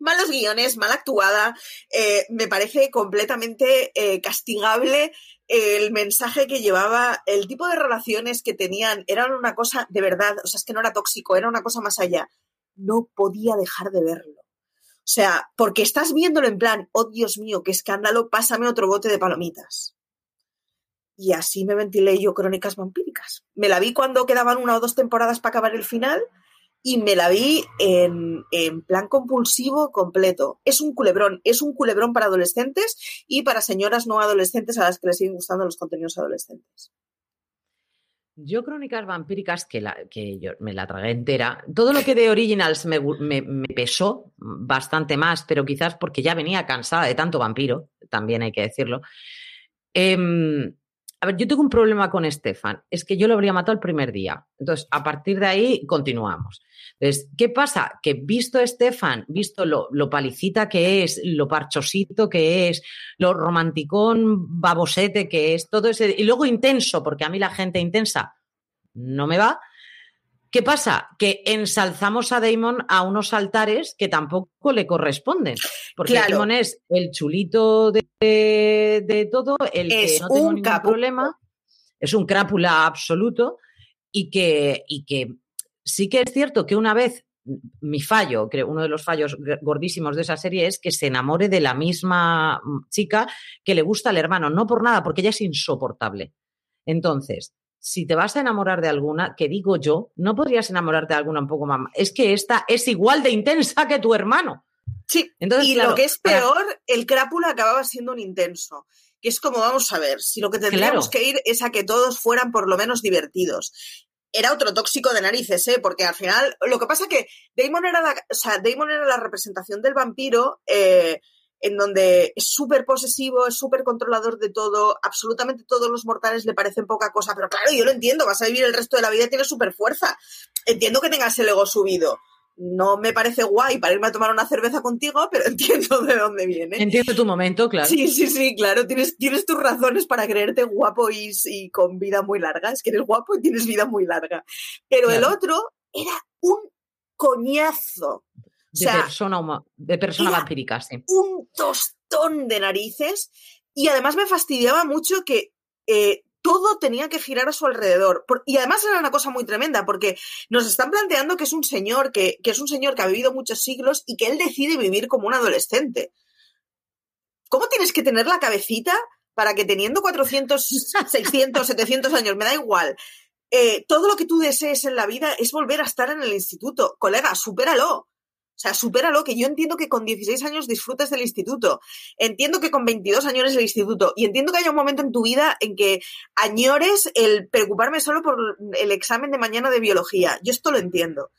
malos guiones, mal actuada, eh, me parece completamente eh, castigable el mensaje que llevaba, el tipo de relaciones que tenían, eran una cosa de verdad, o sea, es que no era tóxico, era una cosa más allá. No podía dejar de verlo. O sea, porque estás viéndolo en plan, oh Dios mío, qué escándalo, pásame otro bote de palomitas. Y así me ventilé yo Crónicas Vampíricas. Me la vi cuando quedaban una o dos temporadas para acabar el final y me la vi en, plan compulsivo completo. Es un culebrón, es un culebrón para adolescentes y para señoras no adolescentes a las que les siguen gustando los contenidos adolescentes. Yo Crónicas Vampíricas, que, la, que me la tragué entera, todo lo que de Originals me, pesó bastante más, pero quizás porque ya venía cansada de tanto vampiro, también hay que decirlo. Em, a ver, yo tengo un problema con Estefan, es que yo lo habría matado el primer día. Entonces, a partir de ahí, continuamos. Entonces, ¿qué pasa? Que visto a Estefan, visto lo, lo palicita que es, lo parchosito que es, lo romanticón babosete que es, todo ese, y luego intenso, porque a mí la gente intensa no me va, ¿Qué pasa? Que ensalzamos a Damon a unos altares que tampoco le corresponden. Porque Damon es el chulito de, de, todo, el que no tiene ningún problema. Es un crápula absoluto y que, y que sí que es cierto que una vez mi fallo, creo, uno de los fallos gordísimos de esa serie es que se enamore de la misma chica que le gusta al hermano, no por nada, porque ella es insoportable. Entonces, si te vas a enamorar de alguna, que digo yo, no podrías enamorarte de alguna un poco más. Es que esta es igual de intensa que tu hermano. Sí, Entonces, y lo que es peor, el crápula acababa siendo un intenso. Que es como, vamos a ver, si lo que tendríamos que ir es a que todos fueran por lo menos divertidos. Era otro tóxico de narices, ¿eh? Porque al final, lo que pasa que Damon era la, o sea, Damon era la representación del vampiro. Eh, en donde es súper posesivo, es súper controlador de todo, absolutamente todos los mortales le parecen poca cosa, pero claro, yo lo entiendo, vas a vivir el resto de la vida y tienes súper fuerza. Entiendo que tengas el ego subido. No me parece guay para irme a tomar una cerveza contigo, pero (laughs) entiendo de dónde viene. Entiendo tu momento, claro. Sí, sí, sí, claro. Tienes, tienes tus razones para creerte guapo y, y con vida muy larga. Es que eres guapo y tienes vida muy larga. Pero el otro era un coñazo. De persona, de persona vampírica, sí. Un tostón de narices. Y además me fastidiaba mucho que eh, todo tenía que girar a su alrededor. y además era una cosa muy tremenda, porque nos están planteando que es un señor que, que, es un señor que ha vivido muchos siglos y que él decide vivir como un adolescente. ¿Cómo tienes que tener la cabecita para que teniendo 400, 600, 700 años, me da igual, eh, todo lo que tú desees en la vida es volver a estar en el instituto? Colega, supéralo. O sea, supéralo, que yo entiendo que con 16 años disfrutes del instituto. Entiendo que con 22 años es el instituto. Y entiendo que haya un momento en tu vida en que añores el preocuparme solo por el examen de mañana de biología. Yo esto lo entiendo.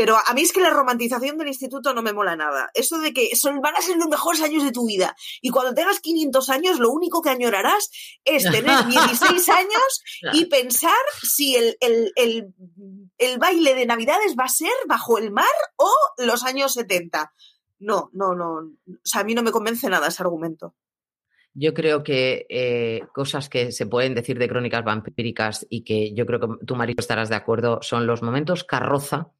Pero a mí es que la romantización del instituto no me mola nada. Eso de que son, van a ser los mejores años de tu vida. Y cuando tengas 500 años, lo único que añorarás es tener (laughs) 16 años y pensar si el, el, baile de Navidades va a ser bajo el mar o los años 70. No, no, no. O sea, a mí no me convence nada ese argumento. Yo creo que eh, cosas que se pueden decir de crónicas vampíricas y que yo creo que tu marido estarás de acuerdo son los momentos carroza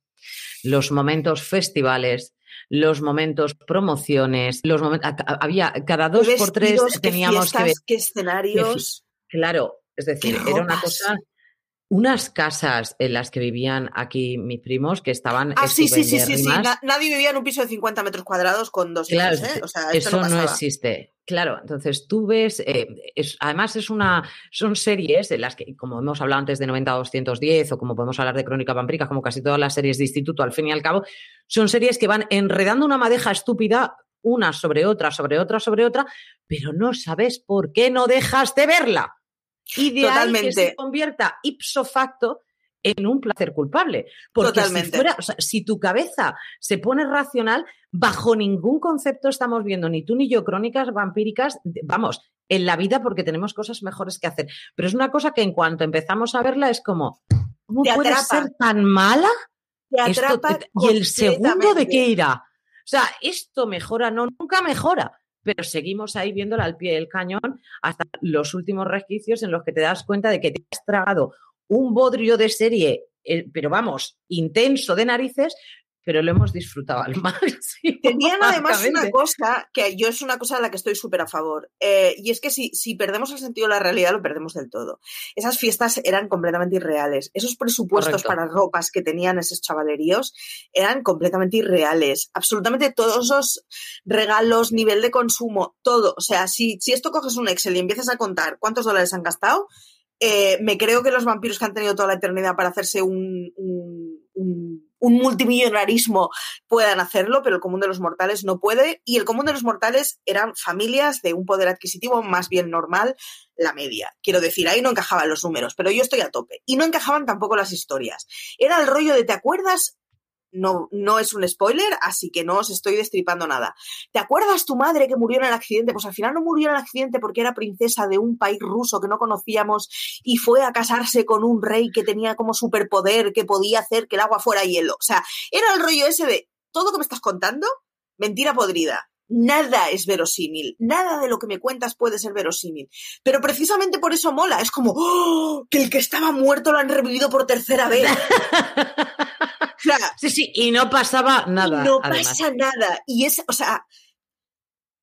los momentos festivales, los momentos promociones, los momentos había cada dos por tres teníamos que ver qué escenarios. claro, es decir, era una cosa unas casas en las que vivían aquí mis primos que estaban. Ah, sí, sí, sí, sí, nadie vivía en un piso de 50 metros cuadrados con dos claro, ¿eh? eso no, existe. Claro, entonces tú ves, eh, además es una, son series en las que, como hemos hablado antes de 90 210 o como podemos hablar de Crónica Vampírica, como casi todas las series de instituto, al fin y al cabo, son series que van enredando una madeja estúpida una sobre otra, sobre otra, sobre otra, pero no sabes por qué no dejas de verla. Y de Totalmente. que se convierta ipso facto en un placer culpable. Porque Si, fuera, si tu cabeza se pone racional, bajo ningún concepto estamos viendo ni tú ni yo crónicas vampíricas, vamos, en la vida porque tenemos cosas mejores que hacer. Pero es una cosa que en cuanto empezamos a verla es como, ¿cómo puede ser tan mala? ¿Y el segundo de qué irá? O sea, esto mejora, no, nunca mejora pero seguimos ahí viéndola al pie del cañón hasta los últimos resquicios en los que te das cuenta de que te has tragado un bodrio de serie, eh, pero vamos, intenso de narices, pero lo hemos disfrutado al (laughs) máximo. Tenían además una cosa que yo es una cosa a la que estoy súper a favor, eh, y es que si, si perdemos el sentido de la realidad, lo perdemos del todo. Esas fiestas eran completamente irreales. Esos presupuestos para ropas que tenían esos chavaleríos eran completamente irreales. Absolutamente todos esos regalos, nivel de consumo, todo. O sea, si, si esto coges un Excel y empiezas a contar cuántos dólares han gastado, eh, me creo que los vampiros que han tenido toda la eternidad para hacerse un, un, multimillonarismo puedan hacerlo, pero el común de los mortales no puede. Y el común de los mortales eran familias de un poder adquisitivo más bien normal, la media. Quiero decir, ahí no encajaban los números, pero yo estoy a tope. Y no encajaban tampoco las historias. Era el rollo de, ¿te acuerdas no, no es un spoiler, así que no os estoy destripando nada. ¿Te acuerdas tu madre que murió en el accidente? Pues al final no murió en el accidente porque era princesa de un país ruso que no conocíamos y fue a casarse con un rey que tenía como superpoder que podía hacer que el agua fuera hielo. O sea, era el rollo ese de todo que me estás contando, mentira podrida. Nada es verosímil, nada de lo que me cuentas puede ser verosímil. Pero precisamente por eso mola, es como ¡oh! que el que estaba muerto lo han revivido por tercera vez. (laughs) sí, sí, y no pasaba nada. no pasa nada. Y es, o sea,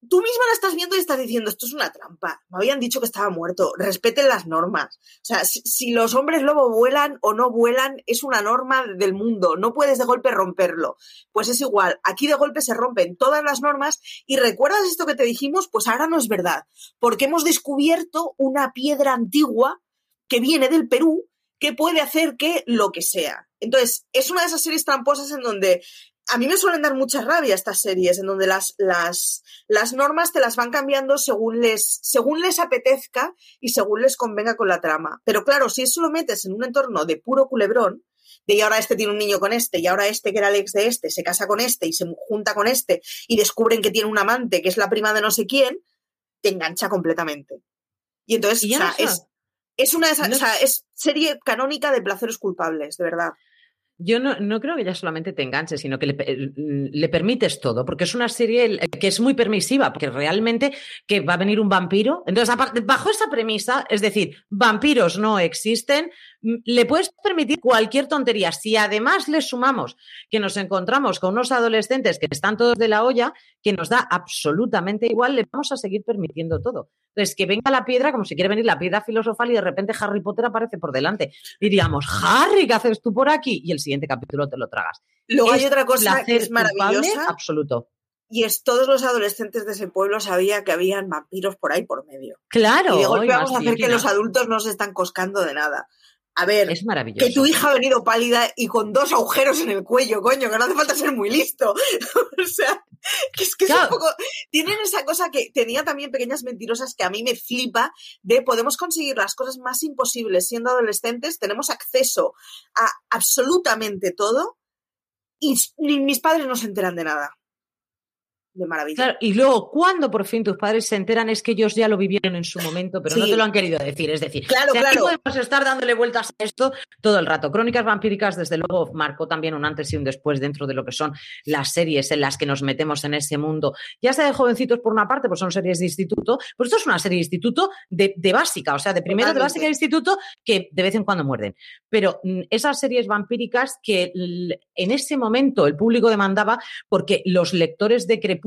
tú misma la estás viendo y estás diciendo, esto es una trampa. Me habían dicho que estaba muerto. Respeten las normas. O sea, si, los hombres lobo vuelan o no vuelan, es una norma del mundo. No puedes de golpe romperlo. Pues es igual. Aquí de golpe se rompen todas las normas. Y recuerdas esto que te dijimos, pues ahora no es verdad. Porque hemos descubierto una piedra antigua que viene del Perú que puede hacer que lo que sea. Entonces, es una de esas series tramposas en donde a mí me suelen dar mucha rabia estas series, en donde las, las, las normas te las van cambiando según les, según les apetezca y según les convenga con la trama. Pero claro, si eso lo metes en un entorno de puro culebrón, de y ahora este tiene un niño con este, y ahora este que era el ex de este, se casa con este y se junta con este, y descubren que tiene un amante que es la prima de no sé quién, te engancha completamente. Y entonces, o sea, es, es una o sea, es serie canónica de placeres culpables, de verdad. Yo no, no, creo que ya solamente te enganches, sino que le, le, permites todo, porque es una serie que es muy permisiva, porque realmente que va a venir un vampiro. Entonces, bajo esa premisa, es decir, vampiros no existen, le puedes permitir cualquier tontería. Si además le sumamos que nos encontramos con unos adolescentes que están todos de la olla, que nos da absolutamente igual, le vamos a seguir permitiendo todo. Entonces, que venga la piedra como si quiere venir la piedra filosofal y de repente Harry Potter aparece por delante. Diríamos, Harry, ¿qué haces tú por aquí? Y el siguiente capítulo te lo tragas. Luego hay otra cosa que es maravillosa. Absoluto. Y es todos los adolescentes de ese pueblo sabían que habían vampiros por ahí por medio. Claro. Y de golpe vamos a hacer que los adultos no se están coscando de nada. A ver, es maravilloso. que tu hija ha venido pálida y con dos agujeros en el cuello, coño, que no hace falta ser muy listo. (laughs) o sea, que es que es un poco. Tienen esa cosa que tenía también pequeñas mentirosas que a mí me flipa de podemos conseguir las cosas más imposibles siendo adolescentes, tenemos acceso a absolutamente todo y mis padres no se enteran de nada de maravilla. y luego, cuando por fin tus padres se enteran, es que ellos ya lo vivieron en su momento, pero no te lo han querido decir. Es decir, claro, claro. podemos estar dándole vueltas a esto todo el rato. Crónicas vampíricas, desde luego, marcó también un antes y un después dentro de lo que son las series en las que nos metemos en ese mundo. Ya sea de jovencitos por una parte, pues son series de instituto, pues esto es una serie de instituto de, básica, o sea, de primero de básica de instituto que de vez en cuando muerden. Pero mm, esas series vampíricas que en ese momento el público demandaba porque los lectores de Crepúsculo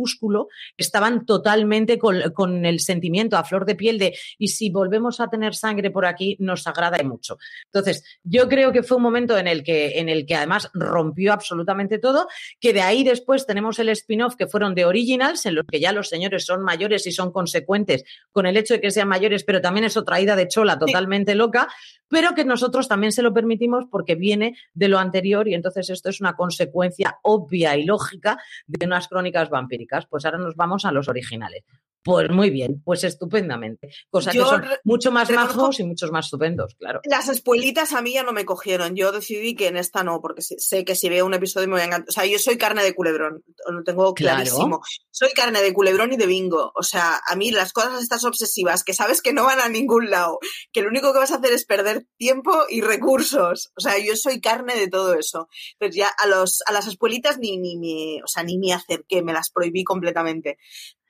estaban totalmente con, el sentimiento a flor de piel de y si volvemos a tener sangre por aquí nos agrada mucho. Entonces, yo creo que fue un momento en el que, en el que además rompió absolutamente todo, que de ahí después tenemos el spin-off que fueron de Originals, en los que ya los señores son mayores y son consecuentes con el hecho de que sean mayores, pero también es otra ida de chola totalmente loca, pero que nosotros también se lo permitimos porque viene de lo anterior y entonces esto es una consecuencia obvia y lógica de unas crónicas vampíricas. Pues ahora nos vamos a los originales. Pues muy bien, pues estupendamente. Cosa que son mucho más majos y muchos más estupendos, claro. Las espuelitas a mí ya no me cogieron. Yo decidí que en esta no, porque sé que si veo un episodio me voy a encantar. O sea, yo soy carne de culebrón, lo tengo clarísimo. Soy carne de culebrón y de bingo. O sea, a mí las cosas estas obsesivas que sabes que no van a ningún lado, que lo único que vas a hacer es perder tiempo y recursos. O sea, yo soy carne de todo eso. Entonces ya a, los, a las espuelitas ni, ni, me, o sea, ni me acerqué, me las prohibí completamente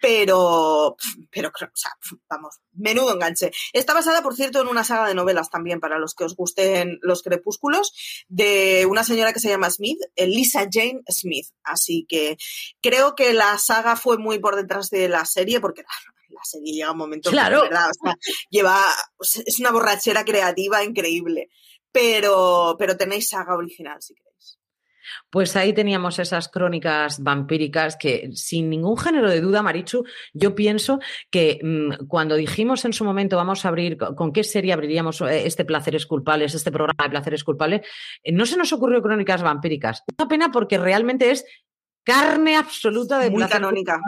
pero, pero, o sea, vamos, menudo enganche. Está basada, por cierto, en una saga de novelas también, para los que os gusten los crepúsculos, de una señora que se llama Smith, Lisa Jane Smith. Así que creo que la saga fue muy por detrás de la serie, porque la serie llega a un momento claro. verdad, o sea, lleva, es una borrachera creativa increíble. Pero, pero tenéis saga original, si queréis. Pues ahí teníamos esas crónicas vampíricas que, sin ningún género de duda, Marichu, yo pienso que mm, cuando dijimos en su momento vamos a abrir, ¿con qué serie abriríamos eh, este Placeres Culpables, este programa de Placeres Culpables? Eh, no se nos ocurrió crónicas vampíricas. Una pena porque realmente es carne absoluta de Muy canónica.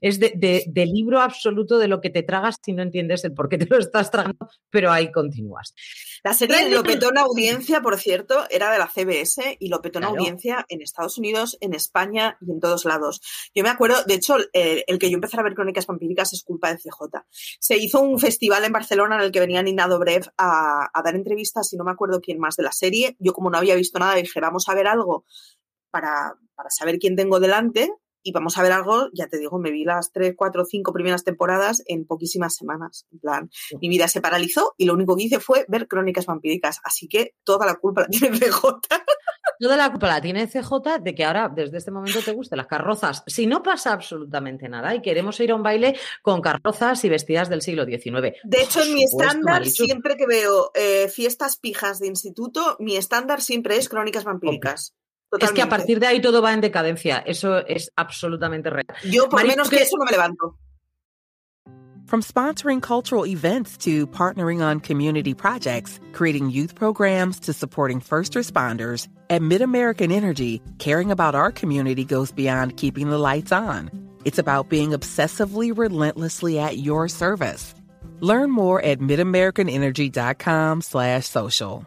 es de, de- de libro absoluto de lo que te tragas si no entiendes el por qué te lo estás tragando, pero ahí continúas. La serie lo petó en audiencia, por cierto, era de la CBS y lo petó en Claro. audiencia en Estados Unidos, en España y en todos lados. Yo me acuerdo, de hecho, el que yo empecé a ver Crónicas Vampíricas es culpa de CJ. Se hizo un festival en Barcelona en el que venía Nina Dobrev a, a dar entrevistas y no me acuerdo quién más de la serie. Yo como no había visto nada dije, vamos a ver algo para, para saber quién tengo delante y vamos a ver algo, ya te digo, me vi las tres, cuatro, cinco primeras temporadas en poquísimas semanas. En plan, mi vida se paralizó y lo único que hice fue ver crónicas vampíricas. Así que toda la culpa la tiene CJ. Toda la culpa la tiene CJ de que ahora, desde este momento, te gusten las carrozas. Si no pasa absolutamente nada y queremos ir a un baile con carrozas y vestidas del siglo XIX. De hecho, en mi estándar, Marichu. siempre que veo eh, fiestas pijas de instituto, mi estándar siempre es crónicas vampíricas. Es que a partir de ahí todo va en decadencia. Eso es absolutamente real. Yo, por Marichu, menos que que- eso, no me levanto. From sponsoring cultural events to partnering on community projects, creating youth programs to supporting first responders, at MidAmerican Energy, caring about our community goes beyond keeping the lights on. It's about being obsessively relentlessly at your service. Learn more at midamericanenergy.com slash social.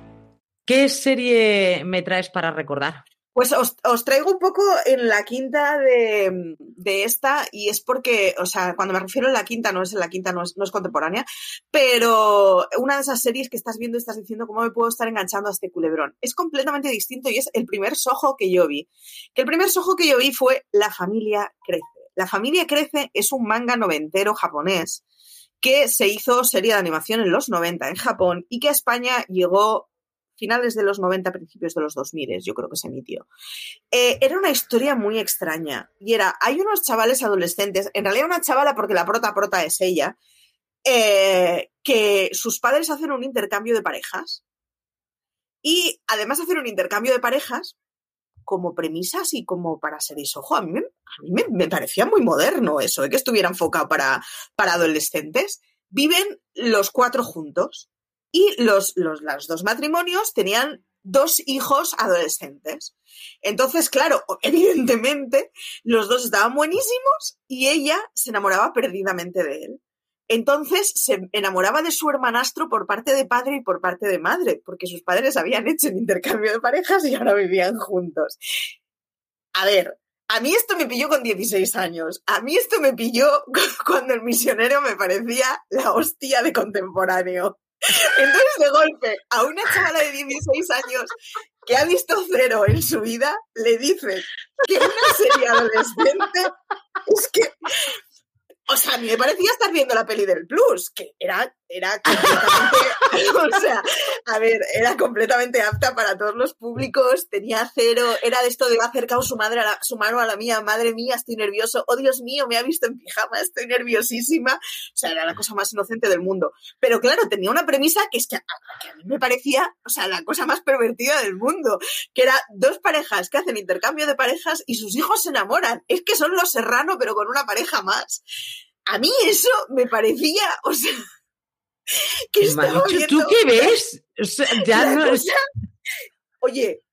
¿Qué serie me traes para recordar? Pues os, os traigo un poco en la quinta de, de esta, y es porque, o sea, cuando me refiero en la quinta, no es en la quinta, no es, no es contemporánea, pero una de esas series que estás viendo y estás diciendo cómo me puedo estar enganchando a este culebrón. Es completamente distinto y es el primer sojo que yo vi. Que el primer sojo que yo vi fue La familia crece. La familia crece es un manga noventero japonés que se hizo serie de animación en los 90 en Japón y que a España llegó finales de los 90, principios de los 2000, yo creo que se emitió. Eh, era una historia muy extraña. Y era, hay unos chavales adolescentes, en realidad una chavala porque la prota prota es ella, eh, que sus padres hacen un intercambio de parejas. Y además de hacer un intercambio de parejas, como premisas y como para series, ojo, a mí, a mí me, parecía muy moderno eso, que estuviera enfocado para, para adolescentes. Viven los cuatro juntos y los, los, los dos matrimonios tenían dos hijos adolescentes. Entonces, claro, evidentemente, los dos estaban buenísimos y ella se enamoraba perdidamente de él. Entonces se enamoraba de su hermanastro por parte de padre y por parte de madre, porque sus padres habían hecho el intercambio de parejas y ahora vivían juntos. A ver, a mí esto me pilló con 16 años. A mí esto me pilló (laughs) cuando el misionero me parecía la hostia de contemporáneo. Entonces, de golpe, a una chavala de 16 años que ha visto cero en su vida, le dicen que una serie adolescente es que. O sea, me parecía estar viendo la peli del Plus, que era, era completamente. (laughs) o sea, a ver, era completamente apta para todos los públicos, tenía cero, era de esto de va acercado su madre a la, su mano a la mía, madre mía, estoy nervioso, oh Dios mío, me ha visto en pijama, estoy nerviosísima. O sea, era la cosa más inocente del mundo. Pero claro, tenía una premisa que es que a, que a mí me parecía, o sea, la cosa más pervertida del mundo, que era dos parejas que hacen intercambio de parejas y sus hijos se enamoran. Es que son los serrano, pero con una pareja más. A mí eso me parecía, o sea, que estaba viendo ¿Tú qué ves? O sea, (laughs) ya la no es- cosa- Oye,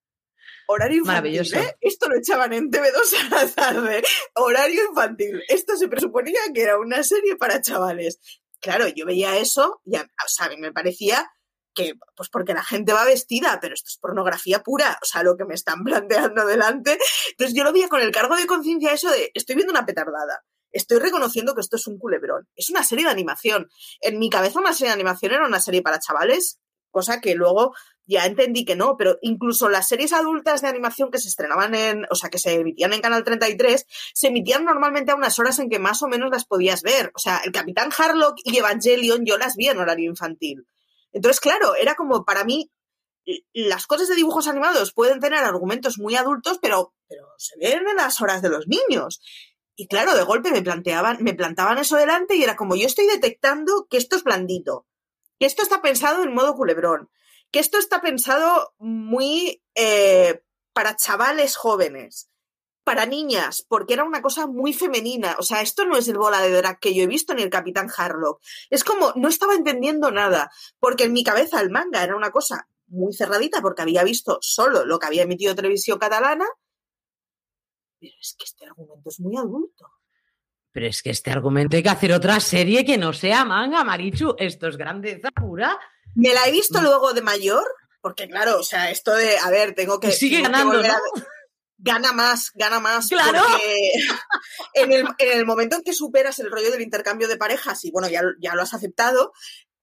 horario infantil. ¿eh? Esto lo echaban en TV2 a la tarde. Horario infantil. Esto se presuponía que era una serie para chavales. Claro, yo veía eso y, a- o sea, me parecía que, pues porque la gente va vestida, pero esto es pornografía pura, o sea, lo que me están (laughs) planteando delante. Entonces yo lo veía con el cargo de conciencia eso de, estoy viendo una petardada. Estoy reconociendo que esto es un culebrón. Es una serie de animación. En mi cabeza una serie de animación era una serie para chavales, cosa que luego ya entendí que no, pero incluso las series adultas de animación que se estrenaban en, o sea, que se emitían en Canal 33, se emitían normalmente a unas horas en que más o menos las podías ver. O sea, el Capitán Harlock y Evangelion yo las vi en horario infantil. Entonces, claro, era como para mí, las cosas de dibujos animados pueden tener argumentos muy adultos, pero pero se ven en las horas de los niños. Y claro, de golpe me planteaban, me plantaban eso delante y era como yo estoy detectando que esto es blandito, que esto está pensado en modo culebrón, que esto está pensado muy eh, para chavales jóvenes, para niñas, porque era una cosa muy femenina. O sea, esto no es el bola de drag que yo he visto ni el Capitán Harlock. Es como, no estaba entendiendo nada, porque en mi cabeza el manga era una cosa muy cerradita, porque había visto solo lo que había emitido televisión catalana, pero es que este argumento es muy adulto. Pero es que este argumento hay que hacer otra serie que no sea manga, Marichu. Esto es grandeza pura. Me la he visto mm. luego de mayor, porque claro, o sea, esto de, a ver, tengo que... sigue ganando, ¿no? (laughs) Gana más, gana más. Claro. Porque (laughs) en el, en el, momento en que superas el rollo del intercambio de parejas y bueno, ya, ya lo has aceptado,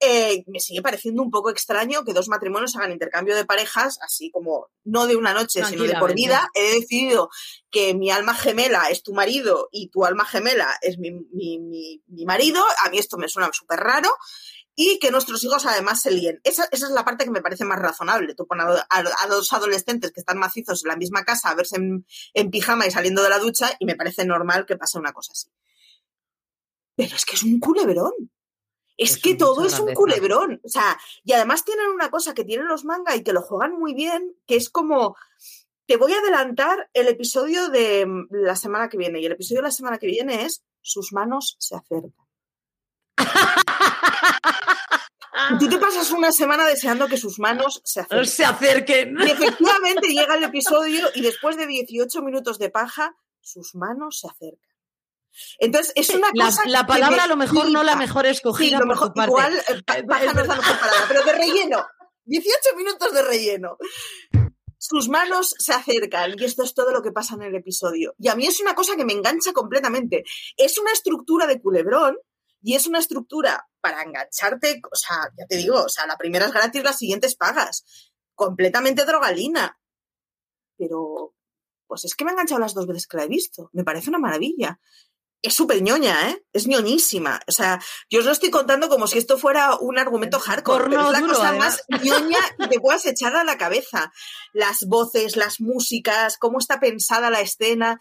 eh, me sigue pareciendo un poco extraño que dos matrimonios hagan intercambio de parejas, así como no de una noche, sino de por vida. He decidido que mi alma gemela es tu marido y tu alma gemela es mi, mi, mi, mi marido. A mí esto me suena súper raro y que nuestros hijos además se líen. Esa, esa, es la parte que me parece más razonable. Tú pones a, a, dos adolescentes que están macizos en la misma casa a verse en, en, pijama y saliendo de la ducha y me parece normal que pase una cosa así. Pero es que es un culebrón. Es, que todo es un culebrón. O sea, y además tienen una cosa que tienen los manga y que lo juegan muy bien, que es como. Te voy a adelantar el episodio de la semana que viene. Y el episodio de la semana que viene es Sus manos se acercan. Tú te pasas una semana deseando que sus manos se (laughs) acerquen. Se acerquen. Y efectivamente llega el episodio y después de 18 minutos de paja, sus manos se acercan. Entonces, es una cosa. La, palabra a lo mejor no la mejor escogida. Sí, lo mejor, igual, eh, paja no es la mejor palabra, pero de relleno. 18 minutos de relleno. Sus manos se acercan y esto es todo lo que pasa en el episodio. Y a mí es una cosa que me engancha completamente. Es una estructura de culebrón y es una estructura para engancharte, o sea, ya te digo, o sea, la primera es gratis, las siguientes pagas. Completamente drogalina. Pero, pues es que me ha enganchado las dos veces que la he visto. Me parece una maravilla. Es súper ñoña, ¿eh? Es ñoñísima. O sea, yo os lo estoy contando como si esto fuera un argumento hardcore, pero es la cosa más ñoña que te puedas echar a la cabeza. Las voces, las músicas, cómo está pensada la escena,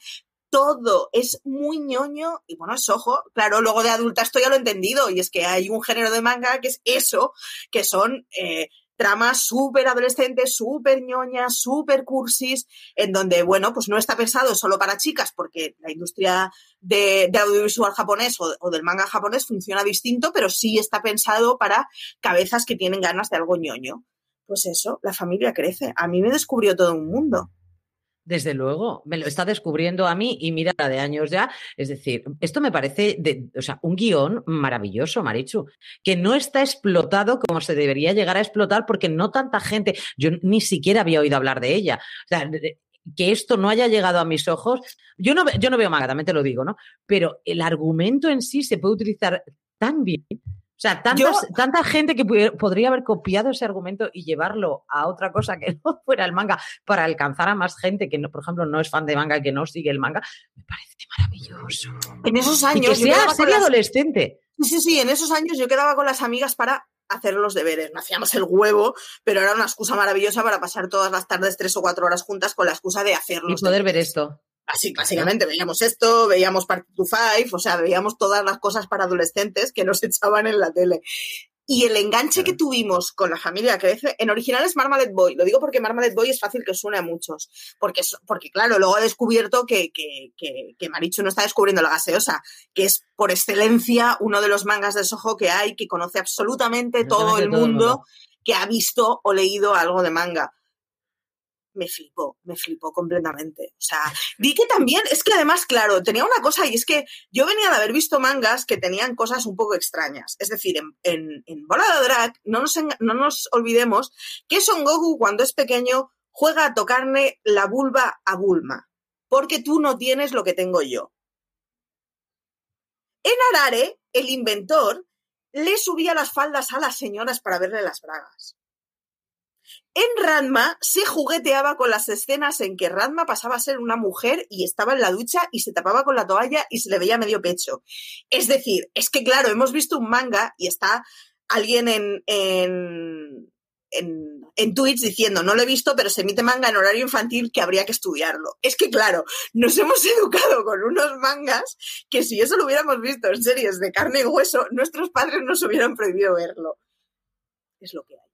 todo es muy ñoño y bueno, es ojo, claro, luego de adulta esto ya lo he entendido y es que hay un género de manga que es eso, que son eh, tramas súper adolescentes, súper ñoñas, súper cursis, en donde, bueno, pues no está pensado solo para chicas porque la industria de, audiovisual japonés o, o, del manga japonés funciona distinto, pero sí está pensado para cabezas que tienen ganas de algo ñoño. Pues eso, la familia crece. A mí me descubrió todo un mundo. Desde luego, me lo está descubriendo a mí y mira de años ya. Es decir, esto me parece o sea, un guion maravilloso, Marichu, que no está explotado como se debería llegar a explotar porque no tanta gente, yo ni siquiera había oído hablar de ella. O sea, que esto no haya llegado a mis ojos, yo no, yo no veo manga, también te lo digo, ¿no? Pero el argumento en sí se puede utilizar tan bien o sea, tanta gente que podría haber copiado ese argumento y llevarlo a otra cosa que (laughs) no fuera el manga para alcanzar a más gente que, no, por ejemplo, no es fan de manga y que no sigue el manga, me parece maravilloso. En esos años. Y que sea serie adolescente. Sí, sí, sí, en esos años yo quedaba con las amigas para hacer los deberes. No hacíamos el huevo, pero era una excusa maravillosa para pasar todas las tardes tres o cuatro horas juntas con la excusa de hacerlos. Y poder ver esto. Así, básicamente, veíamos esto, veíamos Part to Five, o sea, veíamos todas las cosas para adolescentes que nos (laughs) echaban en la tele. Y el enganche que tuvimos con la familia crece, en original es Marmalade Boy. Lo digo porque Marmalade Boy es fácil que suene a muchos. Porque, porque claro, luego he descubierto que, que, que, que, Marichu no está descubriendo la gaseosa, que es por excelencia uno de los mangas de Soho que hay, que conoce absolutamente todo el mundo, que ha visto o leído algo de manga me flipó, me flipó completamente. O sea, vi que también, es que además, claro, tenía una cosa y es que yo venía de haber visto mangas que tenían cosas un poco extrañas. Es decir, en, en, Bola de Drag, no nos, no nos olvidemos que Son Goku cuando es pequeño juega a tocarle la vulva a Bulma, porque tú no tienes lo que tengo yo. En Arare, el inventor le subía las faldas a las señoras para verle las bragas. En Ranma se jugueteaba con las escenas en que Ranma pasaba a ser una mujer y estaba en la ducha y se tapaba con la toalla y se le veía medio pecho. Es decir, es que claro, hemos visto un manga y está alguien en, en, en, en Twitch diciendo, no lo he visto, pero se emite manga en horario infantil que habría que estudiarlo. Es que, claro, nos hemos (laughs) educado con unos mangas que si eso lo hubiéramos visto en series de carne y hueso, nuestros padres nos hubieran prohibido verlo. Es lo que hay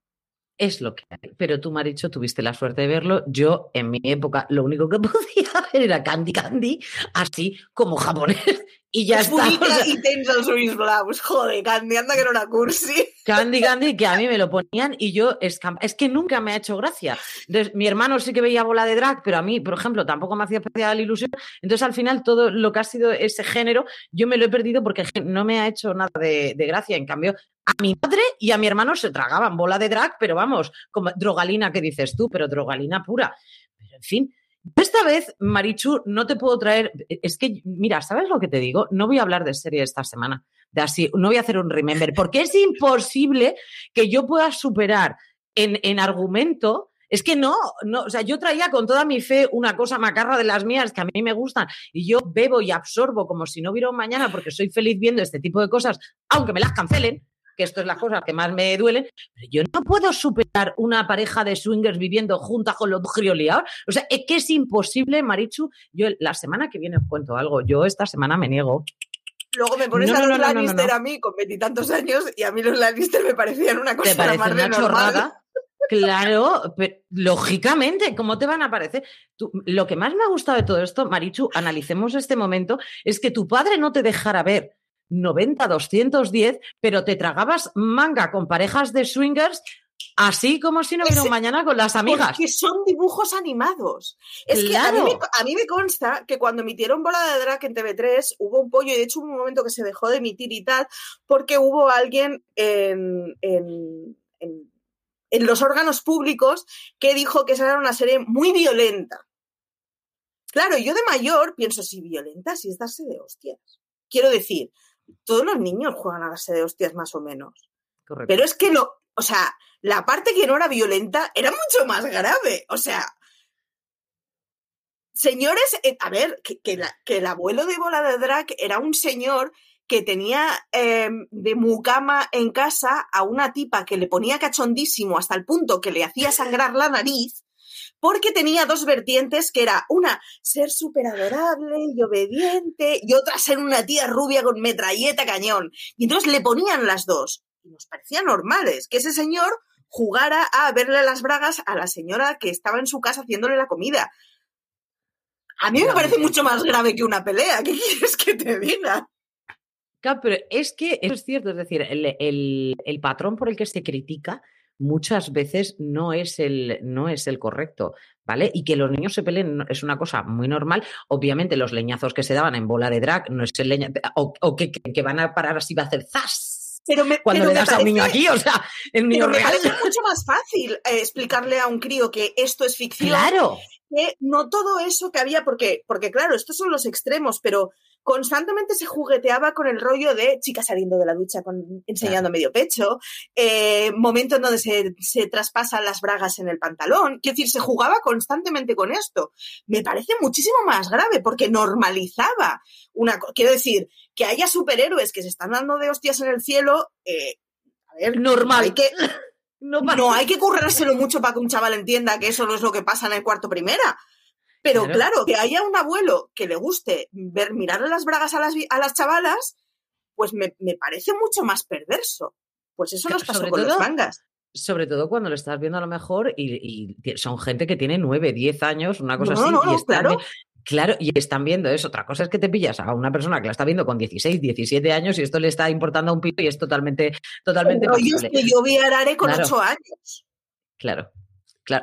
es lo que hay. Pero tú, Maricho, tuviste la suerte de verlo. Yo, en mi época, lo único que (laughs) podía ver era Candy Candy, así como japonés. (laughs) Y ya está. y tens els blaus. Joder, Candy, anda que no era cursi. (laughs) Candy Candy, que a mí me lo ponían y yo, es, es que nunca me ha hecho gracia. Entonces, mi hermano sí que veía bola de drag, pero a mí, por ejemplo, tampoco me hacía especial ilusión. Entonces, al final, todo lo que ha sido ese género, yo me lo he perdido porque no me ha hecho nada de, de gracia. En cambio, a mi madre y a mi hermano se tragaban bola de drag, pero vamos, como drogalina que dices tú, pero drogalina pura. En fin, esta vez, Marichu, no te puedo traer. Es que, mira, ¿sabes lo que te digo? No voy a hablar de serie esta semana. De así, no voy a hacer un remember, porque es imposible que yo pueda superar en, en argumento es que no, no, o sea, yo traía con toda mi fe una cosa macarra de las mías que a mí me gustan y yo bebo y absorbo como si no hubiera un mañana porque soy feliz viendo este tipo de cosas, aunque me las cancelen, que esto es la cosa que más me duelen, pero yo no puedo superar una pareja de swingers viviendo juntas con los grioliados. O sea, es que es imposible, Marichu. Yo la semana que viene os cuento algo. Yo esta semana me niego. Luego me pones a los Lannister a mí con veintitantos años y a mí los Lannister me parecían una cosa ¿Te más una chorrada? (laughs) Claro, pero, lógicamente, ¿cómo te van a parecer? lo que más me ha gustado de todo esto, Marichu, analicemos este momento, es que tu padre no te dejara ver 90, 210, pero te tragabas manga con parejas de swingers Así como si no hubiera un mañana con las amigas. Que son dibujos animados. Es que a mí, me, consta que cuando emitieron Bola de Drag en TV3 hubo un pollo y de hecho hubo un momento que se dejó de emitir y tal, porque hubo alguien en, en, en los órganos públicos que dijo que esa era una serie muy violenta. Claro, yo de mayor pienso, si violenta, si es darse de hostias. Quiero decir, todos los niños juegan a darse de hostias más o menos. Pero es que no, o sea, la parte que no era violenta era mucho más grave. O sea, señores, eh, a ver, que, el abuelo de Bola de Drag era un señor que tenía em, de mucama en casa a una tipa que le ponía cachondísimo hasta el punto que le hacía sangrar la nariz porque tenía dos vertientes, que era una, ser súper adorable y obediente, y otra, ser una tía rubia con metralleta cañón. Y entonces le ponían las dos. Y nos parecía normales que ese señor jugara a verle las bragas a la señora que estaba en su casa haciéndole la comida. A mí me parece mucho más grave que una pelea. ¿Qué quieres que te diga? Claro, pero es que eso es cierto, es decir, el, el patrón por el que se critica muchas veces no es el, no es el correcto, ¿vale? Y que los niños se peleen es una cosa muy normal. Obviamente los leñazos que se daban en bola de drag no es el leña, o, que, que, van a parar así va a hacer ¡zas! Pero me, cuando le das a un niño aquí, o sea, el niño me parece mucho más fácil eh, explicarle a un crío que esto es ficción. Claro. Que no todo eso que había, porque, porque claro, estos son los extremos, pero constantemente se jugueteaba con el rollo de chica saliendo de la ducha con, enseñando medio pecho, eh, momento en donde se, se, traspasan las bragas en el pantalón. Quiero decir, se jugaba constantemente con esto. Me parece muchísimo más grave porque normalizaba una. Quiero decir, que haya superhéroes que se están dando de hostias en el cielo. Eh, a ver, normal. Hay que, (laughs) no, no hay que currárselo mucho para que un chaval entienda que eso no es lo que pasa en el cuarto primera. Pero claro. que haya un abuelo que le guste ver, mirarle las bragas a las, a las chavalas, pues me, parece mucho más perverso. Pues eso nos pasó con los mangas. Sobre todo cuando lo estás viendo a lo mejor y, son gente que tiene 9, 10 años, una cosa así. y claro. Claro, y están viendo eso. Otra cosa es que te pillas a una persona que la está viendo con 16, 17 años y esto le está importando a un pito y es totalmente, totalmente. que yo vi a Arare con 8 años. Claro,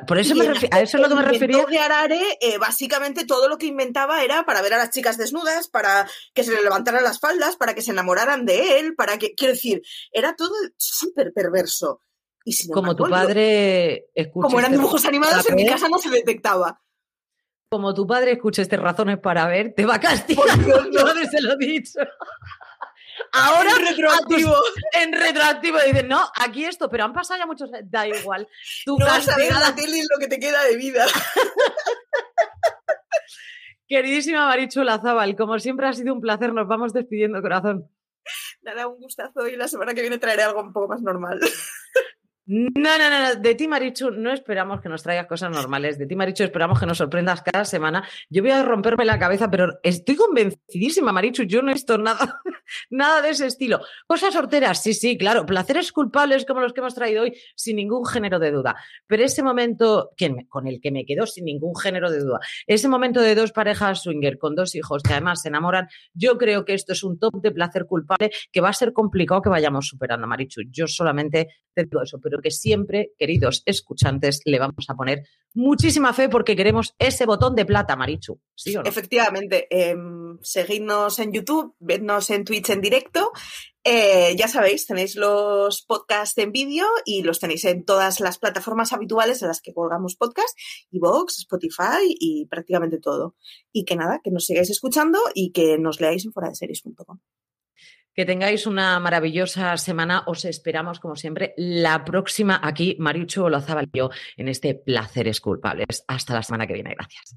por eso me a eso es lo que me refería. de Arare, eh, básicamente todo lo que inventaba era para ver a las chicas desnudas, para que se le levantaran las faldas, para que se enamoraran de él, para que, quiero decir, era todo súper perverso. Y como tu padre escucha. Como eran este dibujos animados, en mi casa no se detectaba. Como tu padre escucha estas razones para ver, te va a castigar. Por Dios, (laughs) no. se lo he dicho. Ahora en retroactivo. en retroactivo dicen, no, aquí esto, pero han pasado ya muchos, da igual. Tú no vas a ver la tele lo que te queda de vida. (laughs) Queridísima Marichu Lazábal, como siempre ha sido un placer, nos vamos despidiendo, corazón. Nada, un gustazo y la semana que viene traeré algo un poco más normal. (laughs) No, no, no, de ti, Marichu, no esperamos que nos traigas cosas normales. De ti, Marichu, esperamos que nos sorprendas cada semana. Yo voy a romperme la cabeza, pero estoy convencidísima, Marichu. Yo no he visto nada, (laughs) nada de ese estilo. Cosas sorteras, sí, sí, claro. Placeres culpables como los que hemos traído hoy, sin ningún género de duda. Pero ese momento con el que me quedo sin ningún género de duda, ese momento de dos parejas swinger con dos hijos que además se enamoran, yo creo que esto es un top de placer culpable que va a ser complicado que vayamos superando, Marichu. Yo solamente te digo eso, pero que siempre, queridos escuchantes, le vamos a poner muchísima fe porque queremos ese botón de plata, Marichu. ¿Sí? Efectivamente, em, seguidnos en YouTube, vednos en Twitch en directo. Eh, ya sabéis, tenéis los podcasts en vídeo y los tenéis en todas las plataformas habituales en las que colgamos podcast, Vox, Spotify y prácticamente todo. Y que nada, que nos sigáis escuchando y que nos leáis en foradeseries.com. Que tengáis una maravillosa semana. Os esperamos, como siempre, la próxima aquí, Marichu Olazabal y yo, en este Placeres Culpables. Hasta la semana que viene. Gracias.